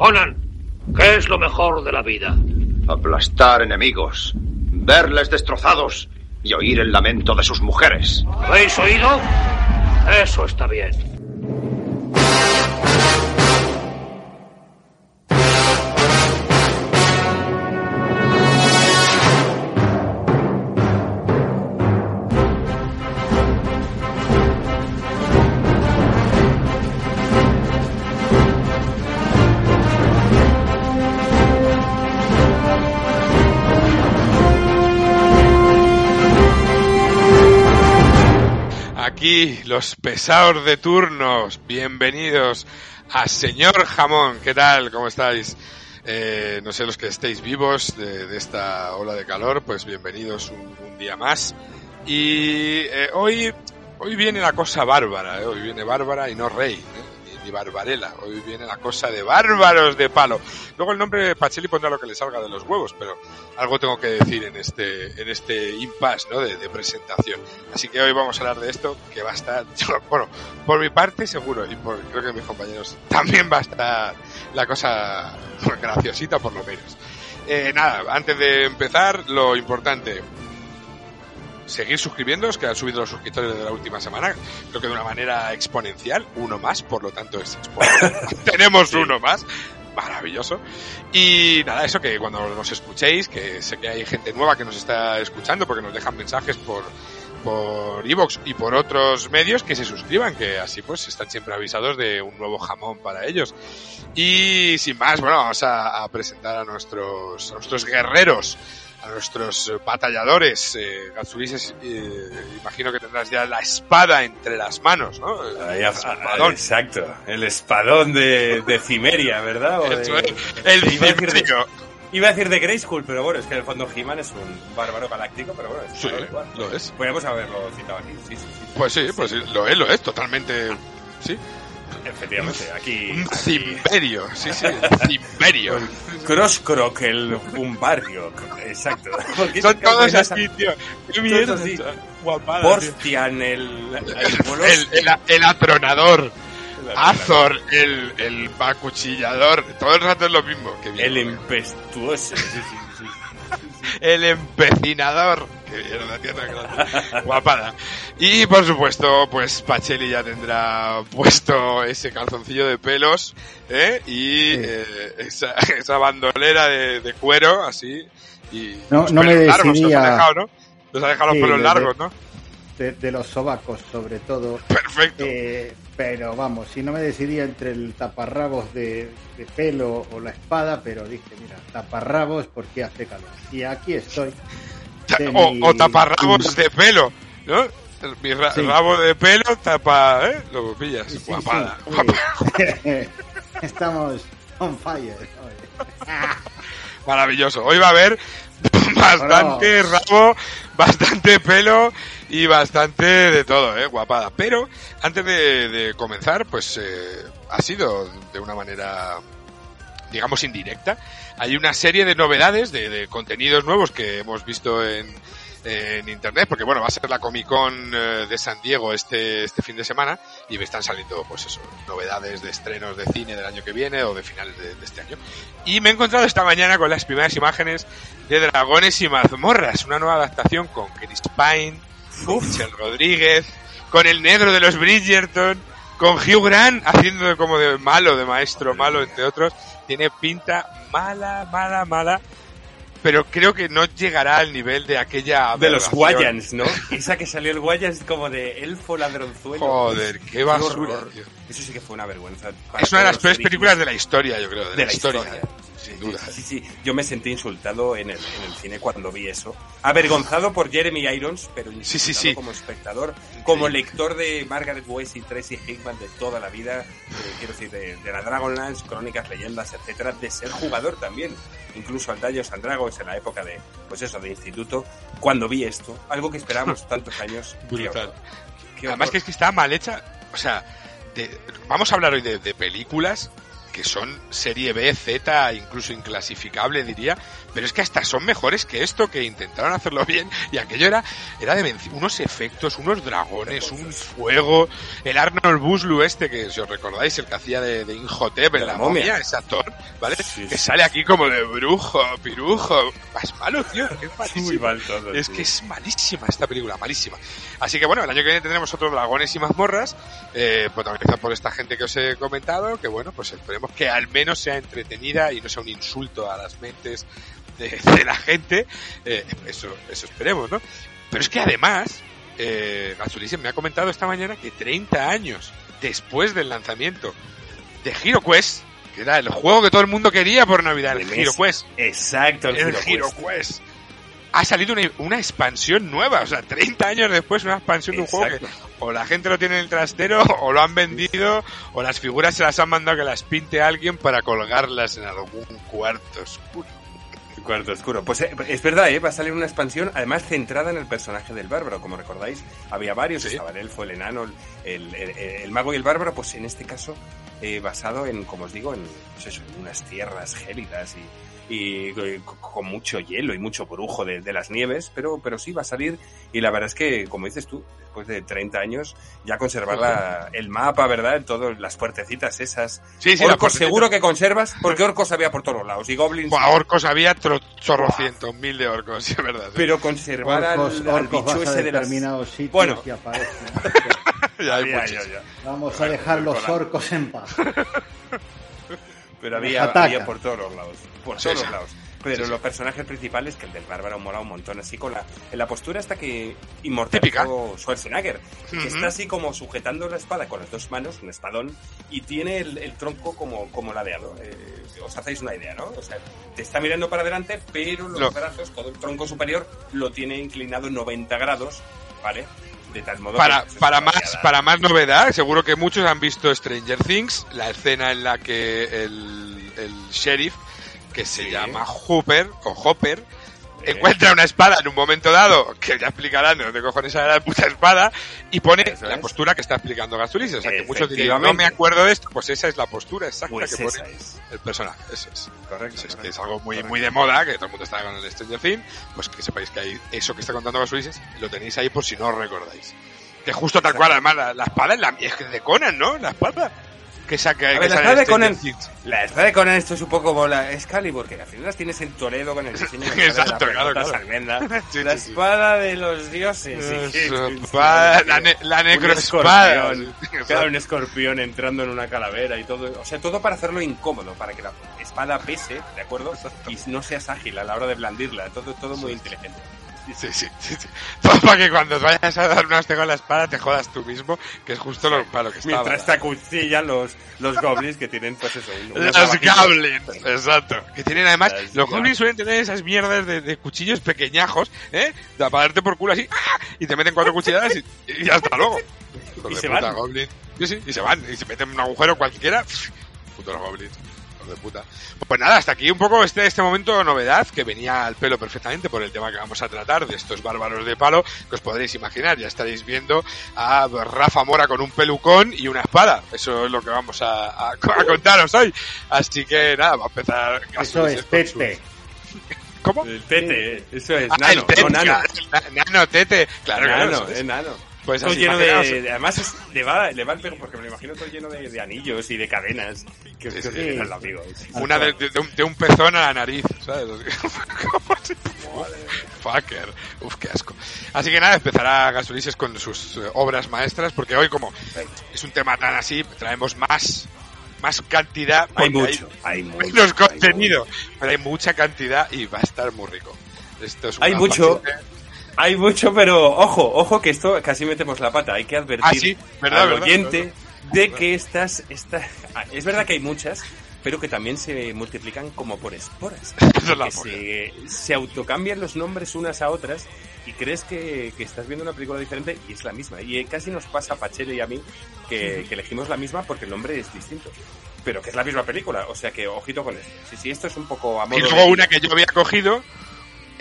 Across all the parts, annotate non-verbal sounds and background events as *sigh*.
Conan, ¿qué es lo mejor de la vida? Aplastar enemigos, verles destrozados y oír el lamento de sus mujeres. ¿Habéis oído? Eso está bien. Los pesados de turnos, bienvenidos a Señor Jamón, ¿qué tal? ¿Cómo estáis? Eh, no sé, los que estéis vivos de, esta ola de calor, pues bienvenidos un, un día más. Y eh, hoy, hoy viene la cosa bárbara, ¿eh? hoy viene bárbara y no rey, ¿eh? Ni, barbarela, hoy viene la cosa de bárbaros de palo. Luego el nombre Pacheli pondrá lo que le salga de los huevos, pero algo tengo que decir en este, en este impasse, ¿no? De, de presentación. Así que hoy vamos a hablar de esto, que va a estar, *laughs* bueno, por mi parte seguro, y por, creo que mis compañeros *laughs* también va a estar la cosa *laughs* graciosita por lo menos. Eh, nada, antes de empezar, lo importante, seguir suscribiéndoos, que han subido los suscriptores de la última semana, creo que de una manera exponencial, uno más, por lo tanto es exponencial. *laughs* Tenemos uno más, maravilloso. Y nada, eso que cuando nos escuchéis, que sé que hay gente nueva que nos está escuchando porque nos dejan mensajes por por Evox y por otros medios que se suscriban, que así pues están siempre avisados de un nuevo jamón para ellos. Y sin más, bueno, vamos a, a presentar a nuestros, a nuestros guerreros a nuestros batalladores. Eh, eh, imagino que tendrás ya la espada entre las manos, ¿no? El, espadón. Exacto, el espadón de, de Cimeria, ¿verdad? O de, el iba, a decir de, Cimerio. iba a decir de Grayskull, pero bueno, es que en el fondo He-Man es un bárbaro galáctico, pero bueno, es Sí, igual. lo es. Podríamos haberlo citado aquí, sí, sí, sí. Pues sí, pues sí, lo es, lo es, totalmente. Sí, Efectivamente, aquí. un cimberio, sí, sí, *laughs* cimberio. Crosscroc, el un barrio, exacto. *laughs* Son todos así, tío. Qué mierda, guapada. tío. Borstian, el, el, atronador. Azor, el, el acuchillador, todo el rato es lo mismo. El impetuoso, sí, sí, sí. El empecinador. Que mierda, tío, tan grande. Guapada. Y por supuesto, pues Pacheli ya tendrá puesto ese calzoncillo de pelos, ¿eh? Y eh, esa, *laughs* esa bandolera de, de cuero, así. Y No- los no me largos, decidía- ha dejado, ¿no? Los ha dejado Sí, los pelos largos, ¿no? de, de los sobacos sobre todo. Perfecto. Eh, pero vamos, si no me decidía entre el taparrabos de, de pelo o la espada, pero dije, mira, taparrabos porque hace calor. Y aquí estoy. De o, mi- o taparrabos de pelo, ¿no? Mi ra- Sí. rabo de pelo tapa, ¿eh? Lo pillas. Sí, Guapada. sí. guapada. *laughs* Estamos on fire. *laughs* Maravilloso. Hoy va a haber *laughs* bastante rabo, bastante pelo y bastante de todo, ¿eh? Guapada. Pero antes de, de comenzar, pues eh, ha sido de una manera, digamos, indirecta. Hay una serie de novedades, de, de contenidos nuevos que hemos visto en, en internet, porque bueno, va a ser la Comic Con eh, de San Diego este, este fin de semana y me están saliendo, pues eso, novedades de estrenos de cine del año que viene o de finales de, de este año. Y me he encontrado esta mañana con las primeras imágenes de Dragones y Mazmorras, una nueva adaptación con Chris Pine, con Michelle Rodríguez, con el negro de los Bridgerton, con Hugh Grant haciendo como de malo, de maestro malo, entre otros. Tiene pinta mala, mala, mala. Pero creo que no llegará al nivel de aquella. De los. Guayans, ¿no? *laughs* Esa que salió el Guayans como de elfo ladronzuelo. Joder, qué basura, tío. Eso sí que fue una vergüenza. Es una de las peores películas de la historia, yo creo. De, de la, historia. Sin duda. Sí, sí, yo me sentí insultado en el, en el cine cuando vi eso. Avergonzado por Jeremy Irons, pero insultado Sí, sí, sí. como espectador, como lector de Margaret Weiss y Tracy Hickman de toda la vida, eh, quiero decir, de, de la Dragonlance, Crónicas, Leyendas, etcétera, de ser jugador también, incluso al Dungeons and Dragons en la época de, pues eso, de instituto, cuando vi esto, algo que esperábamos *laughs* tantos años. Brutal. Además que es que está mal hecha. O sea, de- vamos a hablar hoy de, de películas que son serie B, Z, incluso inclasificable diría, pero es que hasta son mejores que esto, que intentaron hacerlo bien, y aquello era, era de unos efectos, unos dragones, un fuego, el Arnold Buslu este, que si os recordáis, el que hacía de, de Inhotep en la la momia, momia. ese actor, ¿vale? Sí, que sí. sale aquí como de brujo, pirujo, más malo, tío, es malísimo. Muy mal todo, Es tío. que es malísima esta película, malísima. Así que bueno, el año que viene tendremos otros dragones y mazmorras, eh, por esta gente que os he comentado, que bueno, pues esperemos que al menos sea entretenida y no sea un insulto a las mentes de, *laughs* de la gente. Eh, eso, eso esperemos, ¿no? Pero es que además, eh, me ha comentado esta mañana que 30 años después del lanzamiento de Hero Quest, que era el juego que todo el mundo quería por Navidad, el. Quest, Exacto, el, el Hero Hero Quest. Quest. Ha salido una, una expansión nueva, o sea, 30 años después una expansión de un juego que o la gente lo tiene en el trastero, o lo han vendido, o las figuras se las han mandado que las pinte alguien para colgarlas en algún cuarto oscuro. Cuarto oscuro. Pues eh, es verdad, ¿eh? va a salir una expansión, además centrada en el personaje del bárbaro. Como recordáis, había varios, Sí. estaba el elfo, el enano, el, el- el- el mago y el bárbaro, pues en este caso eh, basado en, como os digo, en, pues eso, en unas tierras gélidas y, y, eh, co- con mucho hielo y mucho brujo de, de las nieves, pero, pero sí va a salir y la verdad es que, como dices tú, después de 30 años, ya conservar la- *laughs* el mapa, ¿verdad? Todas las puertecitas esas. Sí, sí, orcos seguro que conservas, porque orcos había por todos lados y goblins... Buah, orcos había chorrocientos mil de orcos, *laughs* sí, es verdad. sí. Pero conservar al- Orcos, al, orcos bicho vas a ese de las... sitios Bueno. y aparecen. *laughs* Ya hay muchos. ya, ya. Vamos a dejar los orcos en paz. Pero había, había por todos los lados. Por Sí, todos sí. los lados. Pero Sí, los personajes principales, que el del bárbaro mola un montón, así con la, en la postura hasta que inmortalizó Schwarzenegger, que está así como sujetando la espada con las dos manos, un espadón, y tiene el, el tronco como, como ladeado. Eh, os hacéis una idea, ¿no? O sea, te está mirando para adelante, pero los Lo- brazos, todo el tronco superior, lo tiene inclinado 90 grados, ¿vale? De tal modo Para, que, para más para más novedad, seguro que muchos han visto Stranger Things, la escena en la que el, el sheriff, que se Sí. llama Hooper o Hopper, encuentra una espada en un momento dado, que ya explicarán de dónde cojones era la puta espada, y pone Eso la es. postura que está explicando Gastulis. O sea, que muchos dirían, no me acuerdo de esto, pues esa es la postura exacta Pues que pone es. el personaje. Eso es. Correcto. Eso es, que es algo muy, Correcto. muy de moda, que todo el mundo está con el Stranger Things, pues que sepáis que hay eso que está contando Gastulis, lo tenéis ahí por si no os recordáis. Que justo tal cual, además, la, la espada es, la, es de Conan, ¿no? La espada. Que saca, que la de Conan, Things. la espada de Conan esto es un poco como la Excalibur, que al final las tienes en Toledo con el diseño de Exacto, la claro. *laughs* Sí, la sí, sí. espada de los dioses. espada- la, ne- la necroespada. *laughs* Claro, un escorpión entrando en una calavera y todo. O sea, todo para hacerlo incómodo, para que la espada pese, ¿de acuerdo? Y no seas ágil a la hora de blandirla. Todo, todo muy inteligente. Sí, sí, sí, *laughs* para que cuando vayas a dar una hostia con la espada te jodas tú mismo, que es justo lo, para lo que estaba. Mientras te acuchillan los, los goblins que tienen, pues eso, unas Los goblins, exacto. Que tienen además, Las los goblins. suelen tener esas mierdas de, de cuchillos pequeñajos, ¿eh? De para darte por culo así, ¡ah! y te meten cuatro cuchilladas y, y hasta luego. Y se puta, van. Sí, sí, y se van, y se meten en un agujero cualquiera. Putos goblins. Hijos de puta. Pues nada, hasta aquí un poco este, este momento novedad que venía al pelo perfectamente por el tema que vamos a tratar de estos bárbaros de palo que os podréis imaginar. Ya estaréis viendo a Rafa Mora con un pelucón y una espada. Eso es lo que vamos a, a- a contaros hoy. Así que nada, va a empezar. Eso es Pepe. ¿Cómo? El tete, eso es, Ah, nano, el tete, no nano. claro, na- nano, tete. Claro, claro. Nano, es. es nano. Pues todo así, lleno de, de- además es- le va, le va el pego porque me lo imagino todo lleno de, de anillos y de cadenas. Que, Sí, que- sí. que el amigo. Una de, de- de un, de un pezón a la nariz, ¿sabes? *laughs* ¿Cómo se- Fucker. Uf, qué asco. Así que nada, empezará Gasulises con sus eh, obras maestras, porque hoy como es un tema tan así, traemos más, más cantidad. Hay mucho, hay mucho. menos hay contenido, pero hay mucha cantidad y va a estar muy rico. Esto es Hay mucho. paciente. Hay mucho, pero ojo, ojo que esto casi metemos la pata. Hay que advertir Ah, sí, verdad, al verdad, oyente verdad. de que estas, esta, ah, *laughs* es verdad que hay muchas, pero que también se multiplican como por esporas. *laughs* Que se, se autocambian los nombres unas a otras y crees que, que estás viendo una película diferente y es la misma. Y eh, casi nos pasa a Pachero y a mí que, que elegimos la misma porque el nombre es distinto. Pero que es la misma película, o sea que ojito con esto. Sí, sí, esto es un poco Y luego una que yo había cogido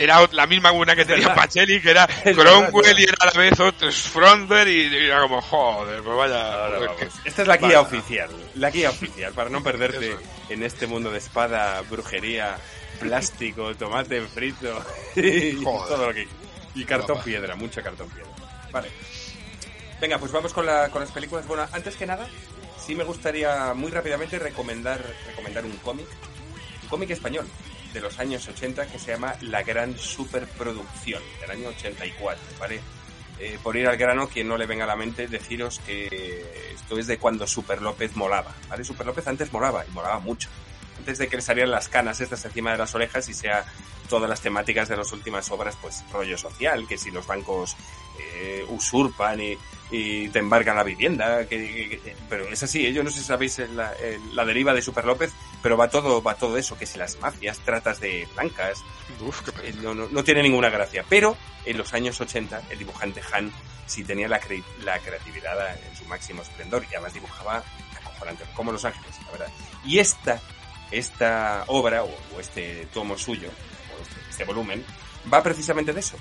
era la misma una que tenía. Pacelli, que era *laughs* Cromwell y era a la vez otro Fronter y, y era como, joder, pues vaya. Ahora que- Esta es la guía oficial, la guía oficial, para no perderte Eso. en este mundo de espada, brujería, plástico, tomate frito *laughs* y Joder. todo lo que... Y cartón piedra, mucho cartón piedra. Vale. Venga, pues vamos con, la- con las películas. Bueno, antes que nada, sí me gustaría muy rápidamente recomendar, recomendar un cómic, un cómic español de los años 80 que se llama La Gran Superproducción, del año 84, ¿vale? Eh, por ir al grano, quien no le venga a la mente, deciros que esto es de cuando Super López molaba, ¿vale? Super López antes molaba, y molaba mucho. Antes de que le salieran las canas estas encima de las orejas y sea todas las temáticas de las últimas obras, pues rollo social, que si los bancos eh, usurpan y, y te embargan la vivienda, que, que- que- pero es así, ¿eh? yo no sé si sabéis la, la deriva de Super López, pero va todo, va todo eso, que si las mafias, tratas de blancas, Uf, qué eh, no, no, no tiene ninguna gracia. Pero en los años 80 el dibujante Han sí tenía la, cre- la creatividad en su máximo esplendor y además dibujaba acojonante, como Los Ángeles, la verdad. Y esta, esta obra o, o este tomo suyo, o este, este volumen, va precisamente de eso.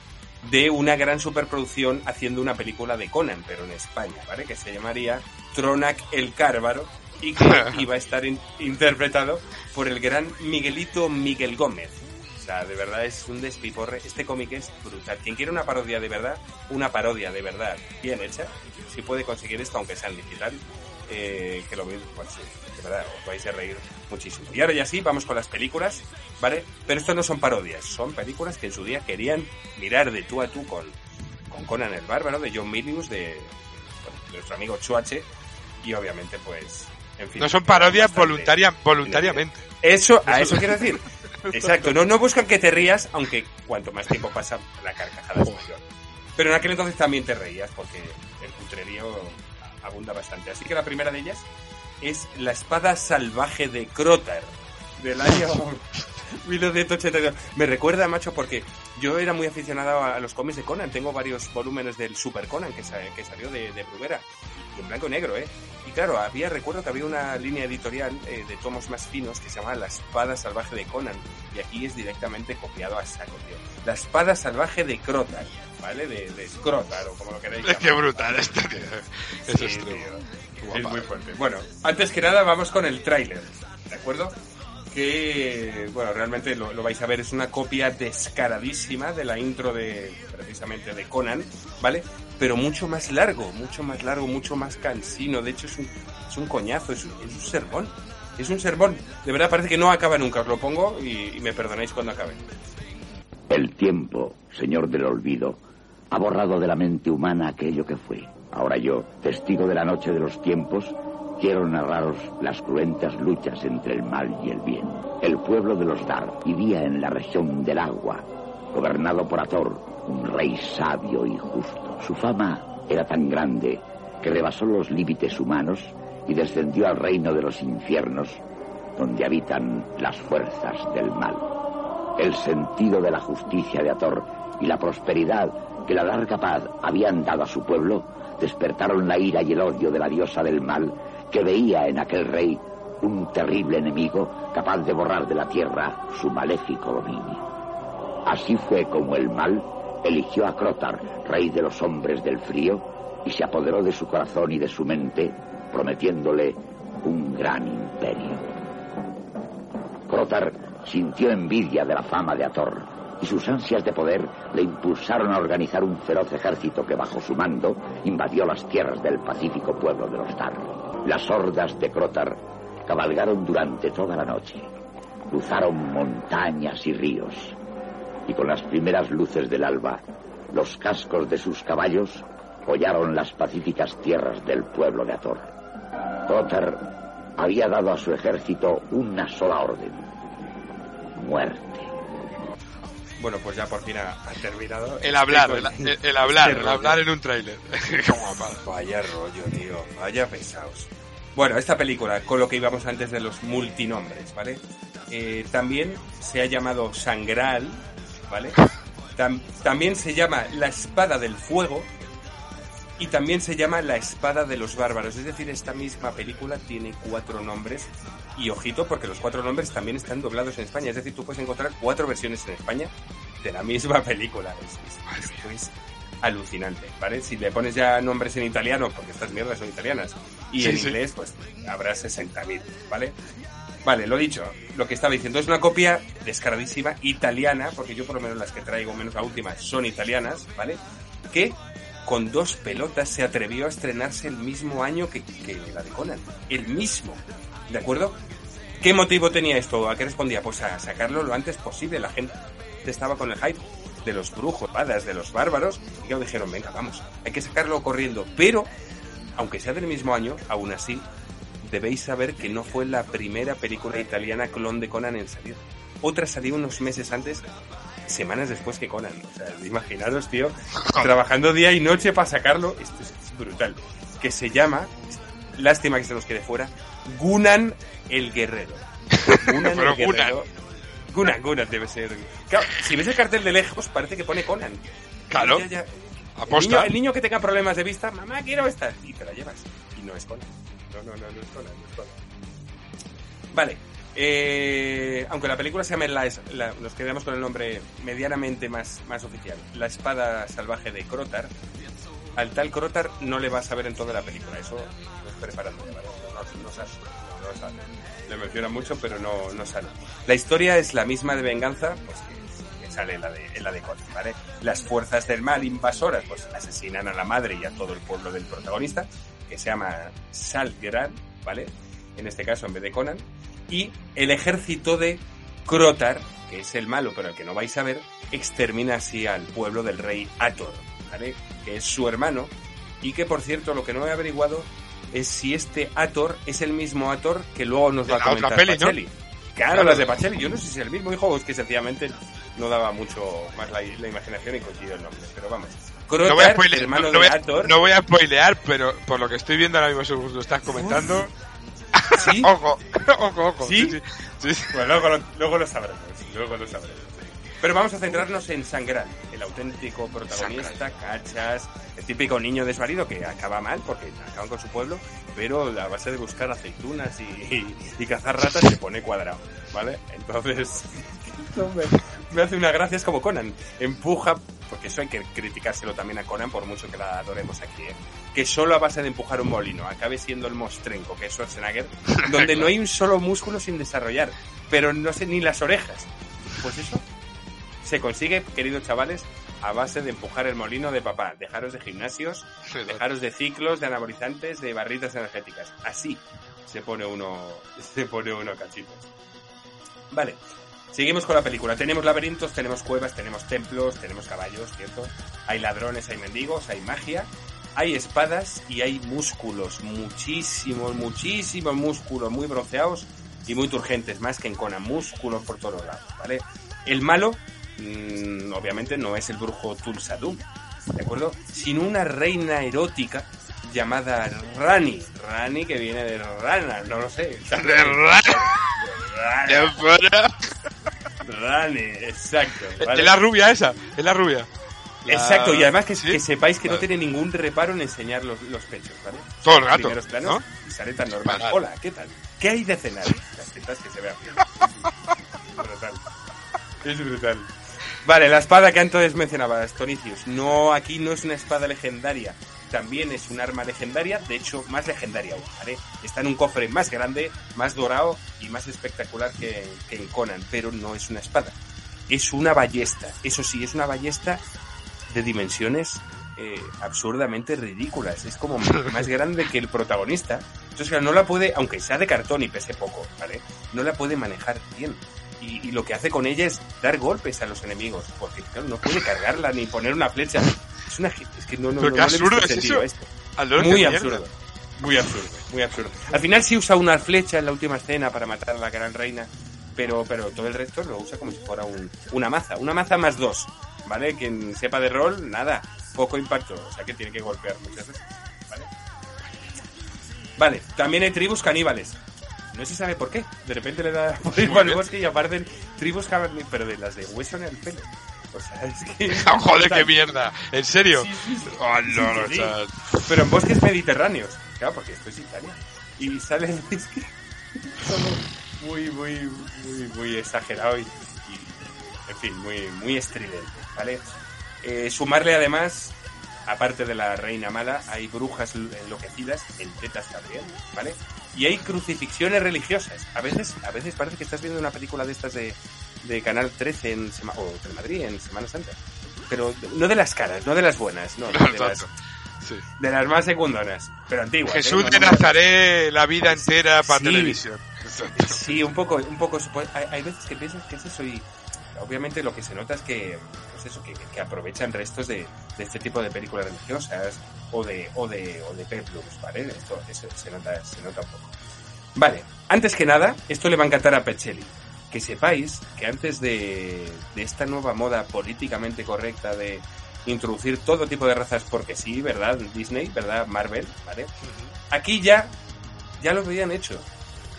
De una gran superproducción haciendo una película de Conan, pero en España, ¿vale? Que se llamaría Tronac el Cárbaro y que *laughs* iba a estar in- interpretado por el gran Miguelito Miguel Gómez. O sea, de verdad es un despiporre. Este cómic es brutal. Quien quiere una parodia de verdad, una parodia de verdad bien hecha, si puede conseguir esto, aunque sea en digital, eh, que lo veis, pues de verdad, os vais a reír muchísimo. Y ahora ya sí, vamos con las películas, ¿vale? Pero esto no son parodias, son películas que en su día querían mirar de tú a tú con, con Conan el Bárbaro, de John Milius, de, bueno, de nuestro amigo Chuache, y obviamente, pues, en fin. No son parodias voluntaria, voluntariamente. eso, a eso quiero decir. *laughs* Exacto, no, no buscan que te rías, aunque cuanto más tiempo pasa, la carcajada es mayor. Pero en aquel entonces también te reías, porque el cutrerío abunda bastante. Así que la primera de ellas es La espada salvaje de Crotar, del año *laughs* 1982. Me recuerda, macho, porque yo era muy aficionado a, los cómics de Conan. Tengo varios volúmenes del Super Conan que salió de, de Bruguera, y en blanco y negro, ¿eh? Y claro, había, recuerdo que había una línea editorial eh, de tomos más finos que se llamaba La espada salvaje de Conan. Y aquí es directamente copiado a saco, tío. La espada salvaje de Crotar, ¿vale? De, de Scrotar, o como lo queráis Es *laughs* que llamar. brutal esto, tío. Es Sí, extremo. tío. Es muy fuerte. Bueno, antes que nada vamos con el tráiler, ¿de acuerdo? Que, bueno, realmente lo, lo vais a ver, es una copia descaradísima de la intro de, precisamente, de Conan, ¿vale? Pero mucho más largo, mucho más largo, mucho más cansino. De hecho, es un, es un coñazo, es un, es un sermón. Es un sermón. De verdad parece que no acaba nunca. Os lo pongo y, y me perdonáis cuando acabe. El tiempo, señor del olvido, ha borrado de la mente humana aquello que fue. Ahora yo, testigo de la noche de los tiempos, quiero narraros las cruentas luchas entre el mal y el bien. El pueblo de los Dar vivía en la región del agua, gobernado por Ator, un rey sabio y justo. Su fama era tan grande que rebasó los límites humanos y descendió al reino de los infiernos, donde habitan las fuerzas del mal el sentido de la justicia de Ator y la prosperidad que la larga paz habían dado a su pueblo despertaron la ira y el odio de la diosa del mal que veía en aquel rey un terrible enemigo capaz de borrar de la tierra su maléfico dominio. Así fue como el mal eligió a Crotar, rey de los hombres del frío, y se apoderó de su corazón y de su mente, prometiéndole un gran imperio. Crotar sintió envidia de la fama de Ator y sus ansias de poder le impulsaron a organizar un feroz ejército que bajo su mando invadió las tierras del pacífico pueblo de los Dar. Las hordas de Crotar cabalgaron durante toda la noche, cruzaron montañas y ríos y con las primeras luces del alba los cascos de sus caballos hollaron las pacíficas tierras del pueblo de Ator. Crotar había dado a su ejército una sola orden. Muerte. Bueno, pues ya por fin ha, ha terminado. El hablar, el, el- el hablar, el hablar en un tráiler. *laughs* Vaya rollo, tío. Vaya pesados. Bueno, esta película, con lo que íbamos antes de los multinombres, ¿vale? Eh, también se ha llamado Sangral, ¿vale? Tam- también se llama La Espada del Fuego y también se llama La Espada de los Bárbaros. Es decir, esta misma película tiene cuatro nombres y ojito porque los cuatro nombres también están doblados en España. Es decir, tú puedes encontrar cuatro versiones en España de la misma *laughs* película. Es, es- esto es alucinante, ¿vale? Si le pones ya nombres en italiano, porque estas mierdas son italianas, y Sí, en sí. inglés, pues habrá 60.000, ¿vale? Vale, lo dicho, lo que estaba diciendo es una copia descaradísima italiana, porque yo por lo menos las que traigo, menos la última, son italianas, ¿vale? Que con dos pelotas se atrevió a estrenarse el mismo año que, que la de Conan. El mismo, ¿de acuerdo? ¿Qué motivo tenía esto? ¿A qué respondía? Pues a sacarlo lo antes posible. La gente estaba con el hype de los brujos, de los bárbaros, y claro, dijeron, venga, vamos, hay que sacarlo corriendo. Pero, aunque sea del mismo año, aún así, debéis saber que no fue la primera película italiana clon de Conan en salir. Otra salió unos meses antes, semanas después que Conan. O sea, imaginaros, tío, *laughs* trabajando día y noche para sacarlo. Esto es, es brutal. Que se llama, lástima que se nos quede fuera, Gunan el Guerrero. *laughs* Gunan Pero el Guerrero. Gunan, Gunan debe ser. Claro, si ves el cartel de lejos, parece que pone Conan. Claro. Ya, ya. El niño, el niño que tenga problemas de vista, mamá, quiero esta. Y te la llevas. Y no es Conan. No, no, no, no es Conan, no es Conan. Vale. Eh, aunque la película se llame la, la- nos quedamos con el nombre medianamente más, más oficial, La espada salvaje de Crotar, al tal Crotar no le vas a ver en toda la película, eso no es preparando, ¿vale? No, sale, no. Le menciona mucho, pero no, no sale. La historia es la misma de venganza, pues que, que sale en la de, en la de Conan, ¿vale? Las fuerzas del mal invasoras, pues asesinan a la madre y a todo el pueblo del protagonista, que se llama Salgran, ¿vale? En este caso, en vez de Conan. Y el ejército de Crotar, que es el malo, pero el que no vais a ver, extermina así al pueblo del rey Ator, ¿vale? Que es su hermano. Y que, por cierto, lo que no he averiguado es si este Ator es el mismo Ator que luego nos De va a la otra comentar peli, ¿no? Pacheli. Claro, Claro. las de Pacheli. Yo no sé si es el mismo hijo o es que sencillamente no daba mucho más la, la imaginación y coincidió el nombre. Pero vamos. Crotar, No voy, a spoilear, hermano no, no de voy a, Ator. no voy a spoilear, pero por lo que estoy viendo ahora mismo, según lo estás comentando, ¿Sí? *laughs* ojo, ojo, ojo. ¿Sí? sí. Bueno, luego, luego lo sabremos. Luego lo sabremos. Pero vamos a centrarnos en Sangran, el auténtico protagonista, cachas, el típico niño desvalido que acaba mal porque acaban con su pueblo, pero a base de buscar aceitunas y, y- y cazar ratas se pone cuadrado, ¿vale? Entonces, *laughs* me hace una gracia, es como Conan, empuja, porque eso hay que criticárselo también a Conan por mucho que la adoremos aquí, ¿eh? que solo a base de empujar un molino acabe siendo el mostrenco que es Schwarzenegger, *laughs* donde no hay un solo músculo sin desarrollar, pero no sé ni las orejas. Pues eso se consigue, queridos chavales, a base de empujar el molino de papá. Dejaros de gimnasios, dejaros de ciclos, de anabolizantes, de barritas energéticas. Así se pone uno, *laughs* se pone uno cachitos. Vale, seguimos con la película. Tenemos laberintos, tenemos cuevas, tenemos templos, tenemos caballos, ¿cierto? Hay ladrones, hay mendigos, hay magia, hay espadas y hay músculos. Muchísimos, muchísimos músculos muy bronceados y muy turgentes, más que en Conan. Músculos por todos lados, ¿vale? El malo, mm, obviamente, no es el brujo Tulsadum, ¿de acuerdo? Sino una reina erótica llamada Rani. Rani que viene de rana, no lo sé. *laughs* De ra- de Rani. Rani, exacto. ¿vale? Es la rubia esa, es la rubia. La- Exacto, y además que, ¿Sí? que sepáis que no tiene ningún reparo en enseñar los, los pechos, ¿vale? Todo el rato, Primeros planos ¿no? y sale tan normal. Vale. Hola, ¿qué tal? ¿Qué hay de cenar? Las tetas que se vean bien. *laughs* brutal. Es brutal. Vale, la espada que antes mencionabas, Tonicius. No, aquí no es una espada legendaria. También es un arma legendaria, de hecho, más legendaria aún, ¿vale? Está en un cofre más grande, más dorado y más espectacular que, que en Conan, pero no es una espada. Es una ballesta. Eso sí, es una ballesta de dimensiones eh, absurdamente ridículas. Es como *laughs* más grande que el protagonista. Entonces, claro, no la puede, aunque sea de cartón y pese poco, ¿vale? No la puede manejar bien. Y, y lo que hace con ella es dar golpes a los enemigos, porque claro, no puede cargarla ni poner una flecha. Es una es que no, no, no, no absurdo es eso. esto. Muy absurdo. Muy absurdo, muy absurdo. Al final sí usa una flecha en la última escena para matar a la gran reina, pero, pero todo el resto lo usa como si fuera un- una maza. Una maza más dos, ¿vale? Quien sepa de rol, nada, poco impacto, o sea que tiene que golpear muchas veces, ¿vale? Vale, también hay tribus caníbales. No se sabe por qué. De repente le da *laughs* por ir el bosque y aparecen tribus pero de las de hueso en el pelo. O sea, es que... Oh, *laughs* joder, qué mierda. ¿En serio? Sí, sí, sí. Oh, no, no. Pero en bosques mediterráneos. Claro, porque esto es Italia. Y sale *laughs* es que muy, muy, muy, muy exagerado y, y, en fin, muy, muy estridente, ¿vale? Eh, sumarle además, aparte de la reina mala, hay brujas enloquecidas, en tetas también, ¿vale? Y hay crucifixiones religiosas. A veces, a veces parece que estás viendo una película de estas de, de Canal 13 en Sema- o Telemadrid en Semana Santa. Pero no de las caras, no de las buenas, no, No, de, las. Sí. de las más secundonas, pero antiguas. ¿eh? Jesús No, de no, no. Nazaret, la vida entera para Sí. televisión. Sí, un poco, un poco. Hay, hay veces que piensas que es eso y obviamente lo que se nota es que, pues eso, que, que aprovechan restos de, de este tipo de películas religiosas o de, o de, o de peplums, ¿vale? Esto eso se nota, se nota un poco. Vale, antes que nada, esto le va a encantar a Pecelli. Que sepáis que antes de, de esta nueva moda políticamente correcta de introducir todo tipo de razas porque sí, ¿verdad? Disney, ¿verdad? Marvel, ¿vale? Aquí ya, ya lo habían hecho.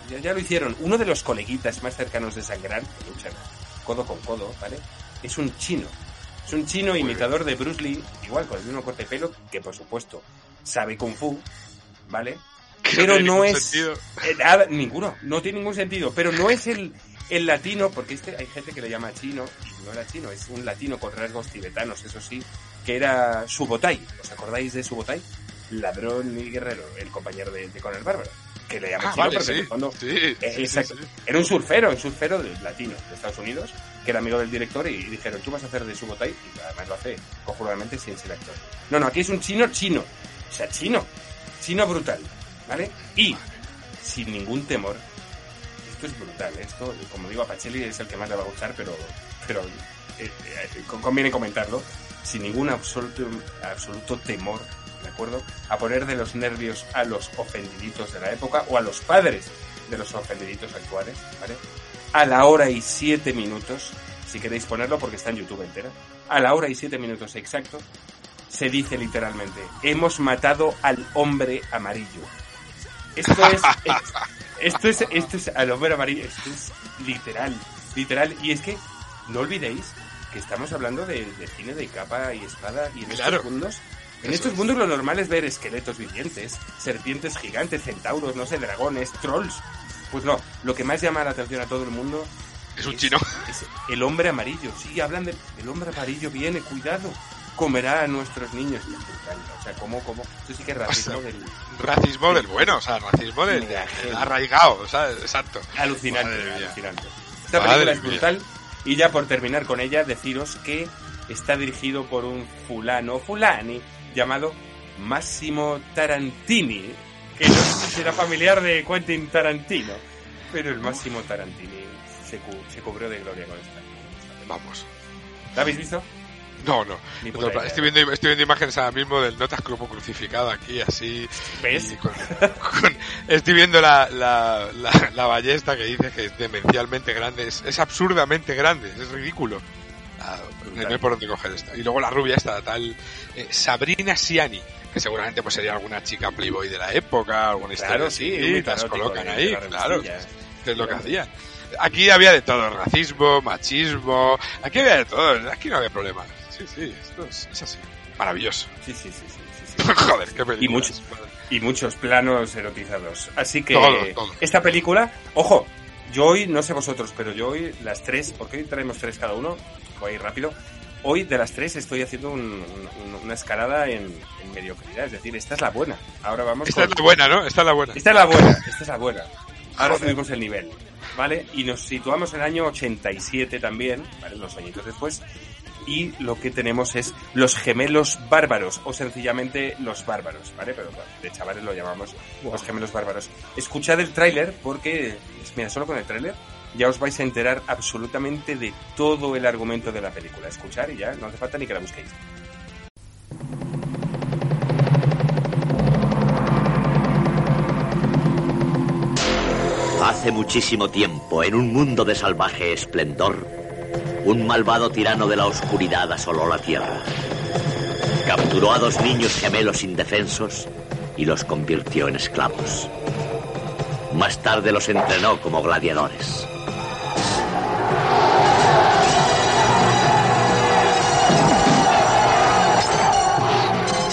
Ya, ya lo hicieron. Uno de los coleguitas más cercanos de Sangran, que luchan codo con codo, ¿vale? Es un chino. Es un chino imitador de Bruce Lee, igual con el mismo corte de pelo, que por supuesto sabe Kung Fu, ¿vale? *laughs* Pero no es... eh, nada, ninguno, no tiene ningún sentido. Pero no es el, el latino, porque este hay gente que le llama chino, y no era chino, es un latino con rasgos tibetanos, eso sí, que era Subotai. ¿Os acordáis de Subotai? Ladrón y guerrero, el compañero de, de el Bárbaro. Que le llama Ah, vale, porque en sí. el fondo Sí, eh, sí. Era un surfero, un surfero de- latino de Estados Unidos, que era amigo del director y dijeron, tú vas a hacer de Subotai, y además lo hace cojonudamente sin ser actor. No, no, aquí es un chino chino, o sea, chino, chino brutal, ¿vale? Y sin ningún temor, esto es brutal, ¿eh? esto, como digo, a Pacelli es el que más le va a gustar, pero, pero eh, eh, con- conviene comentarlo, sin ningún absoluto, absoluto temor, ¿de acuerdo? A poner de los nervios a los ofendiditos de la época o a los padres de los ofendiditos actuales, ¿vale? A la hora y siete minutos, si queréis ponerlo porque está en YouTube entera, a la hora y siete minutos exacto, se dice literalmente, hemos matado al hombre amarillo. Esto es, es- esto es, esto es al hombre amarillo, esto es literal, literal, y es que no olvidéis que estamos hablando de, de cine de capa y espada y en Claro. estos mundos, en Eso estos es. mundos lo normal es ver esqueletos vivientes, serpientes gigantes, centauros, no sé, dragones, trolls. Pues no, lo que más llama la atención a todo el mundo Es un chino. *laughs* es el hombre amarillo. Sí, hablan del el hombre amarillo viene, cuidado, comerá a nuestros niños. O sea, ¿cómo, cómo? Esto sí que es racismo O sea, del Racismo del bueno, o sea, racismo del, arraigado, o sea, exacto. alucinante, Madre mía. alucinante. Esta Madre película es mía. brutal. Y ya por terminar con ella, deciros que está dirigido por un fulano, fulani, llamado Massimo Tarantini, que no sé si será familiar de Quentin Tarantino, pero el Massimo Tarantini se, cu- se cubrió de gloria con esta. Vamos. ¿La habéis visto? No, no. No, estoy, viendo, estoy viendo imágenes ahora mismo del Notas como crucificado aquí, así. ¿Ves? y con- con- estoy viendo la, la, la, la ballesta que dice que es demencialmente grande. Es, es absurdamente grande, es ridículo. No hay por dónde coger esta. Y luego la rubia esta, tal. eh, Sabrina Siani, que seguramente pues sería alguna chica playboy de la época, alguna historia Claro, así, sí, muy y las colocan de- ahí, claro. revistillas. que es lo que hacían. Aquí había de todo, racismo, machismo, aquí había de todo, aquí no había problemas. Sí, sí, esto es, es así. Maravilloso. Sí, sí, sí, sí. *laughs* Joder, qué película. Y mucho- y muchos planos erotizados. Así que Todo, todo. esta película, ojo, yo hoy, no sé vosotros, pero yo hoy las tres, porque hoy traemos tres cada uno, voy a ir rápido. Hoy de las tres estoy haciendo un- un- una escalada en, en mediocridad, es decir, esta es la buena. Ahora vamos Esta con- es la buena, ¿no? Esta es la buena. Esta es la buena, esta es la buena. Ahora subimos el nivel, ¿vale? Y nos situamos en el año 87 también, ¿vale? Unos añitos después. Y lo que tenemos es los gemelos bárbaros, o sencillamente los bárbaros, ¿vale? Pero bueno, de chavales lo llamamos los gemelos bárbaros. Escuchad el tráiler porque, mira, solo con el tráiler ya os vais a enterar absolutamente de todo el argumento de la película. Escuchar y ya no hace falta ni que la busquéis. Hace muchísimo tiempo, en un mundo de salvaje esplendor, un malvado tirano de la oscuridad asoló la tierra. Capturó a dos niños gemelos indefensos y los convirtió en esclavos. Más tarde los entrenó como gladiadores.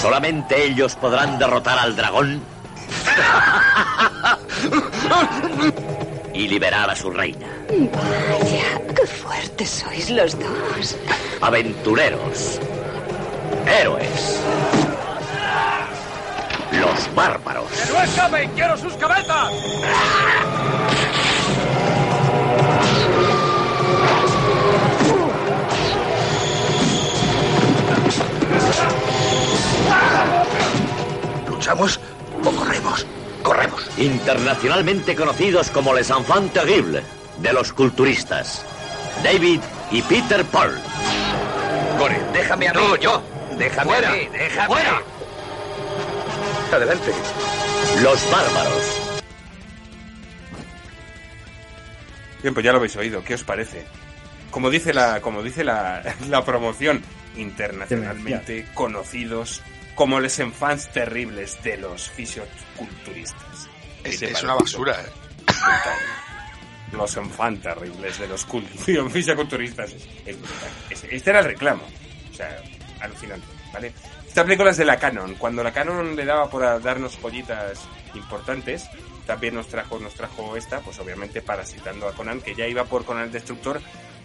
Solamente ellos podrán derrotar al dragón *laughs* y liberar a su reina. Vaya, qué fuertes sois los dos. Aventureros. Héroes. Los bárbaros. ¡Que no escapen! ¡Quiero sus cabezas! ¿Luchamos o corremos? Corremos. Internacionalmente conocidos como les enfants terribles de los culturistas. David y Peter Paul. Gore, déjame a mí. No, yo. Déjame Fuera. a mí, déjame. Fuera. Adelante. Los bárbaros. Bien, pues ya lo habéis oído. ¿Qué os parece? Como dice la, como dice la, *laughs* la promoción, internacionalmente conocidos como les enfants terribles de los fisioculturistas. ¿Qué Es, es una basura, ¿eh? Brutal. Los enfants terribles de los cult- *laughs* fisioculturistas. Es, es brutal. Es- este era el reclamo. O sea, alucinante, ¿vale? Esta película es de la Canon. Cuando la Canon le daba por darnos joyitas importantes, también nos trajo, nos trajo esta, pues obviamente parasitando a Conan, que ya iba por Conan el Destructor,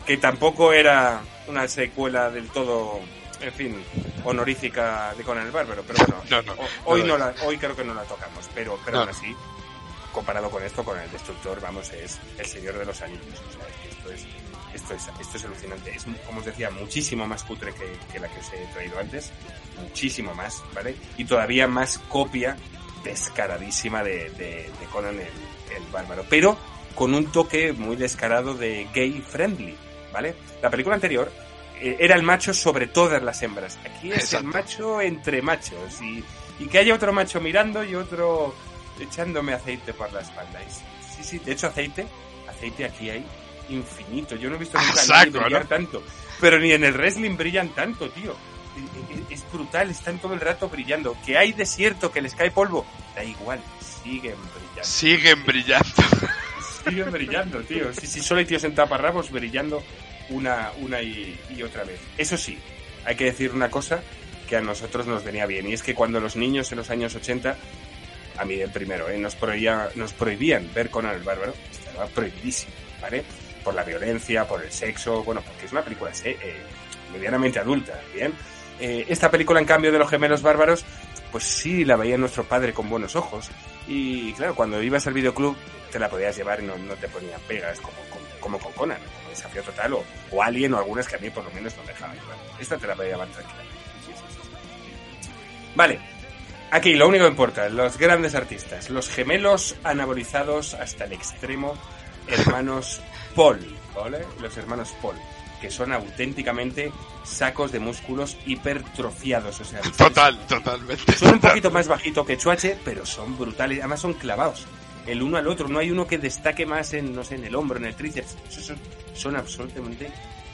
que tampoco era una secuela del todo, en fin, honorífica de Conan el Bárbaro, pero bueno, *laughs* No, no, ho- hoy, no, la, hoy creo que no la tocamos, pero, pero aún así, comparado con esto, con el Destructor, vamos, es el Señor de los Anillos. O sea, es que esto es, esto es, esto es alucinante. Es, como os decía, muchísimo más cutre que, que la que os he traído antes. Muchísimo más, ¿vale? Y todavía más copia descaradísima de, de, de Conan el, el Bárbaro. Pero con un toque muy descarado de gay friendly, ¿vale? La película anterior era el macho sobre todas las hembras. Aquí es Exacto. el macho entre machos. Y, y que haya otro macho mirando y otro echándome aceite por la espalda. Y sí, sí, de hecho aceite, aceite aquí hay infinito. Yo no he visto nunca a saco, brillar ¿no? tanto. Pero ni en el wrestling brillan tanto, tío. E- e- Es brutal, están todo el rato brillando. Que hay desierto, que les cae polvo, da igual, siguen brillando. Siguen brillando. Siguen brillando, tío. Sí, sí, solo hay tíos en taparrabos brillando una, una y, otra vez. Eso sí, hay que decir una cosa que a nosotros nos venía bien. Y es que cuando los niños en los años 80, a mí el primero, ¿eh? nos, nos prohibían ver Conan el Bárbaro, estaba prohibidísimo, ¿vale? Por la violencia, por el sexo, bueno, porque es una película eh, eh, medianamente adulta, ¿bien? Eh, esta película, en cambio, de los gemelos bárbaros, pues sí la veía nuestro padre con buenos ojos. Y claro, cuando ibas al videoclub te la podías llevar y no, no te ponían pegas como, como, con Conan, como Desafío Total o, o Alien o algunas que a mí por lo menos no me dejaban llevar. Esta te la podía llevar tranquilamente. Sí, sí, sí, sí. Vale, aquí lo único que importa, los grandes artistas, los gemelos anabolizados hasta el extremo, hermanos *laughs* Paul, ¿vale? Los hermanos Paul, que son auténticamente sacos de músculos hipertrofiados, o sea, *laughs* Total, totalmente. son un poquito más bajito que Chuache, pero son brutales. Además son clavados. El uno al otro. No hay uno que destaque más en, no sé, en el hombro, en el tríceps. Esos son, son absolutamente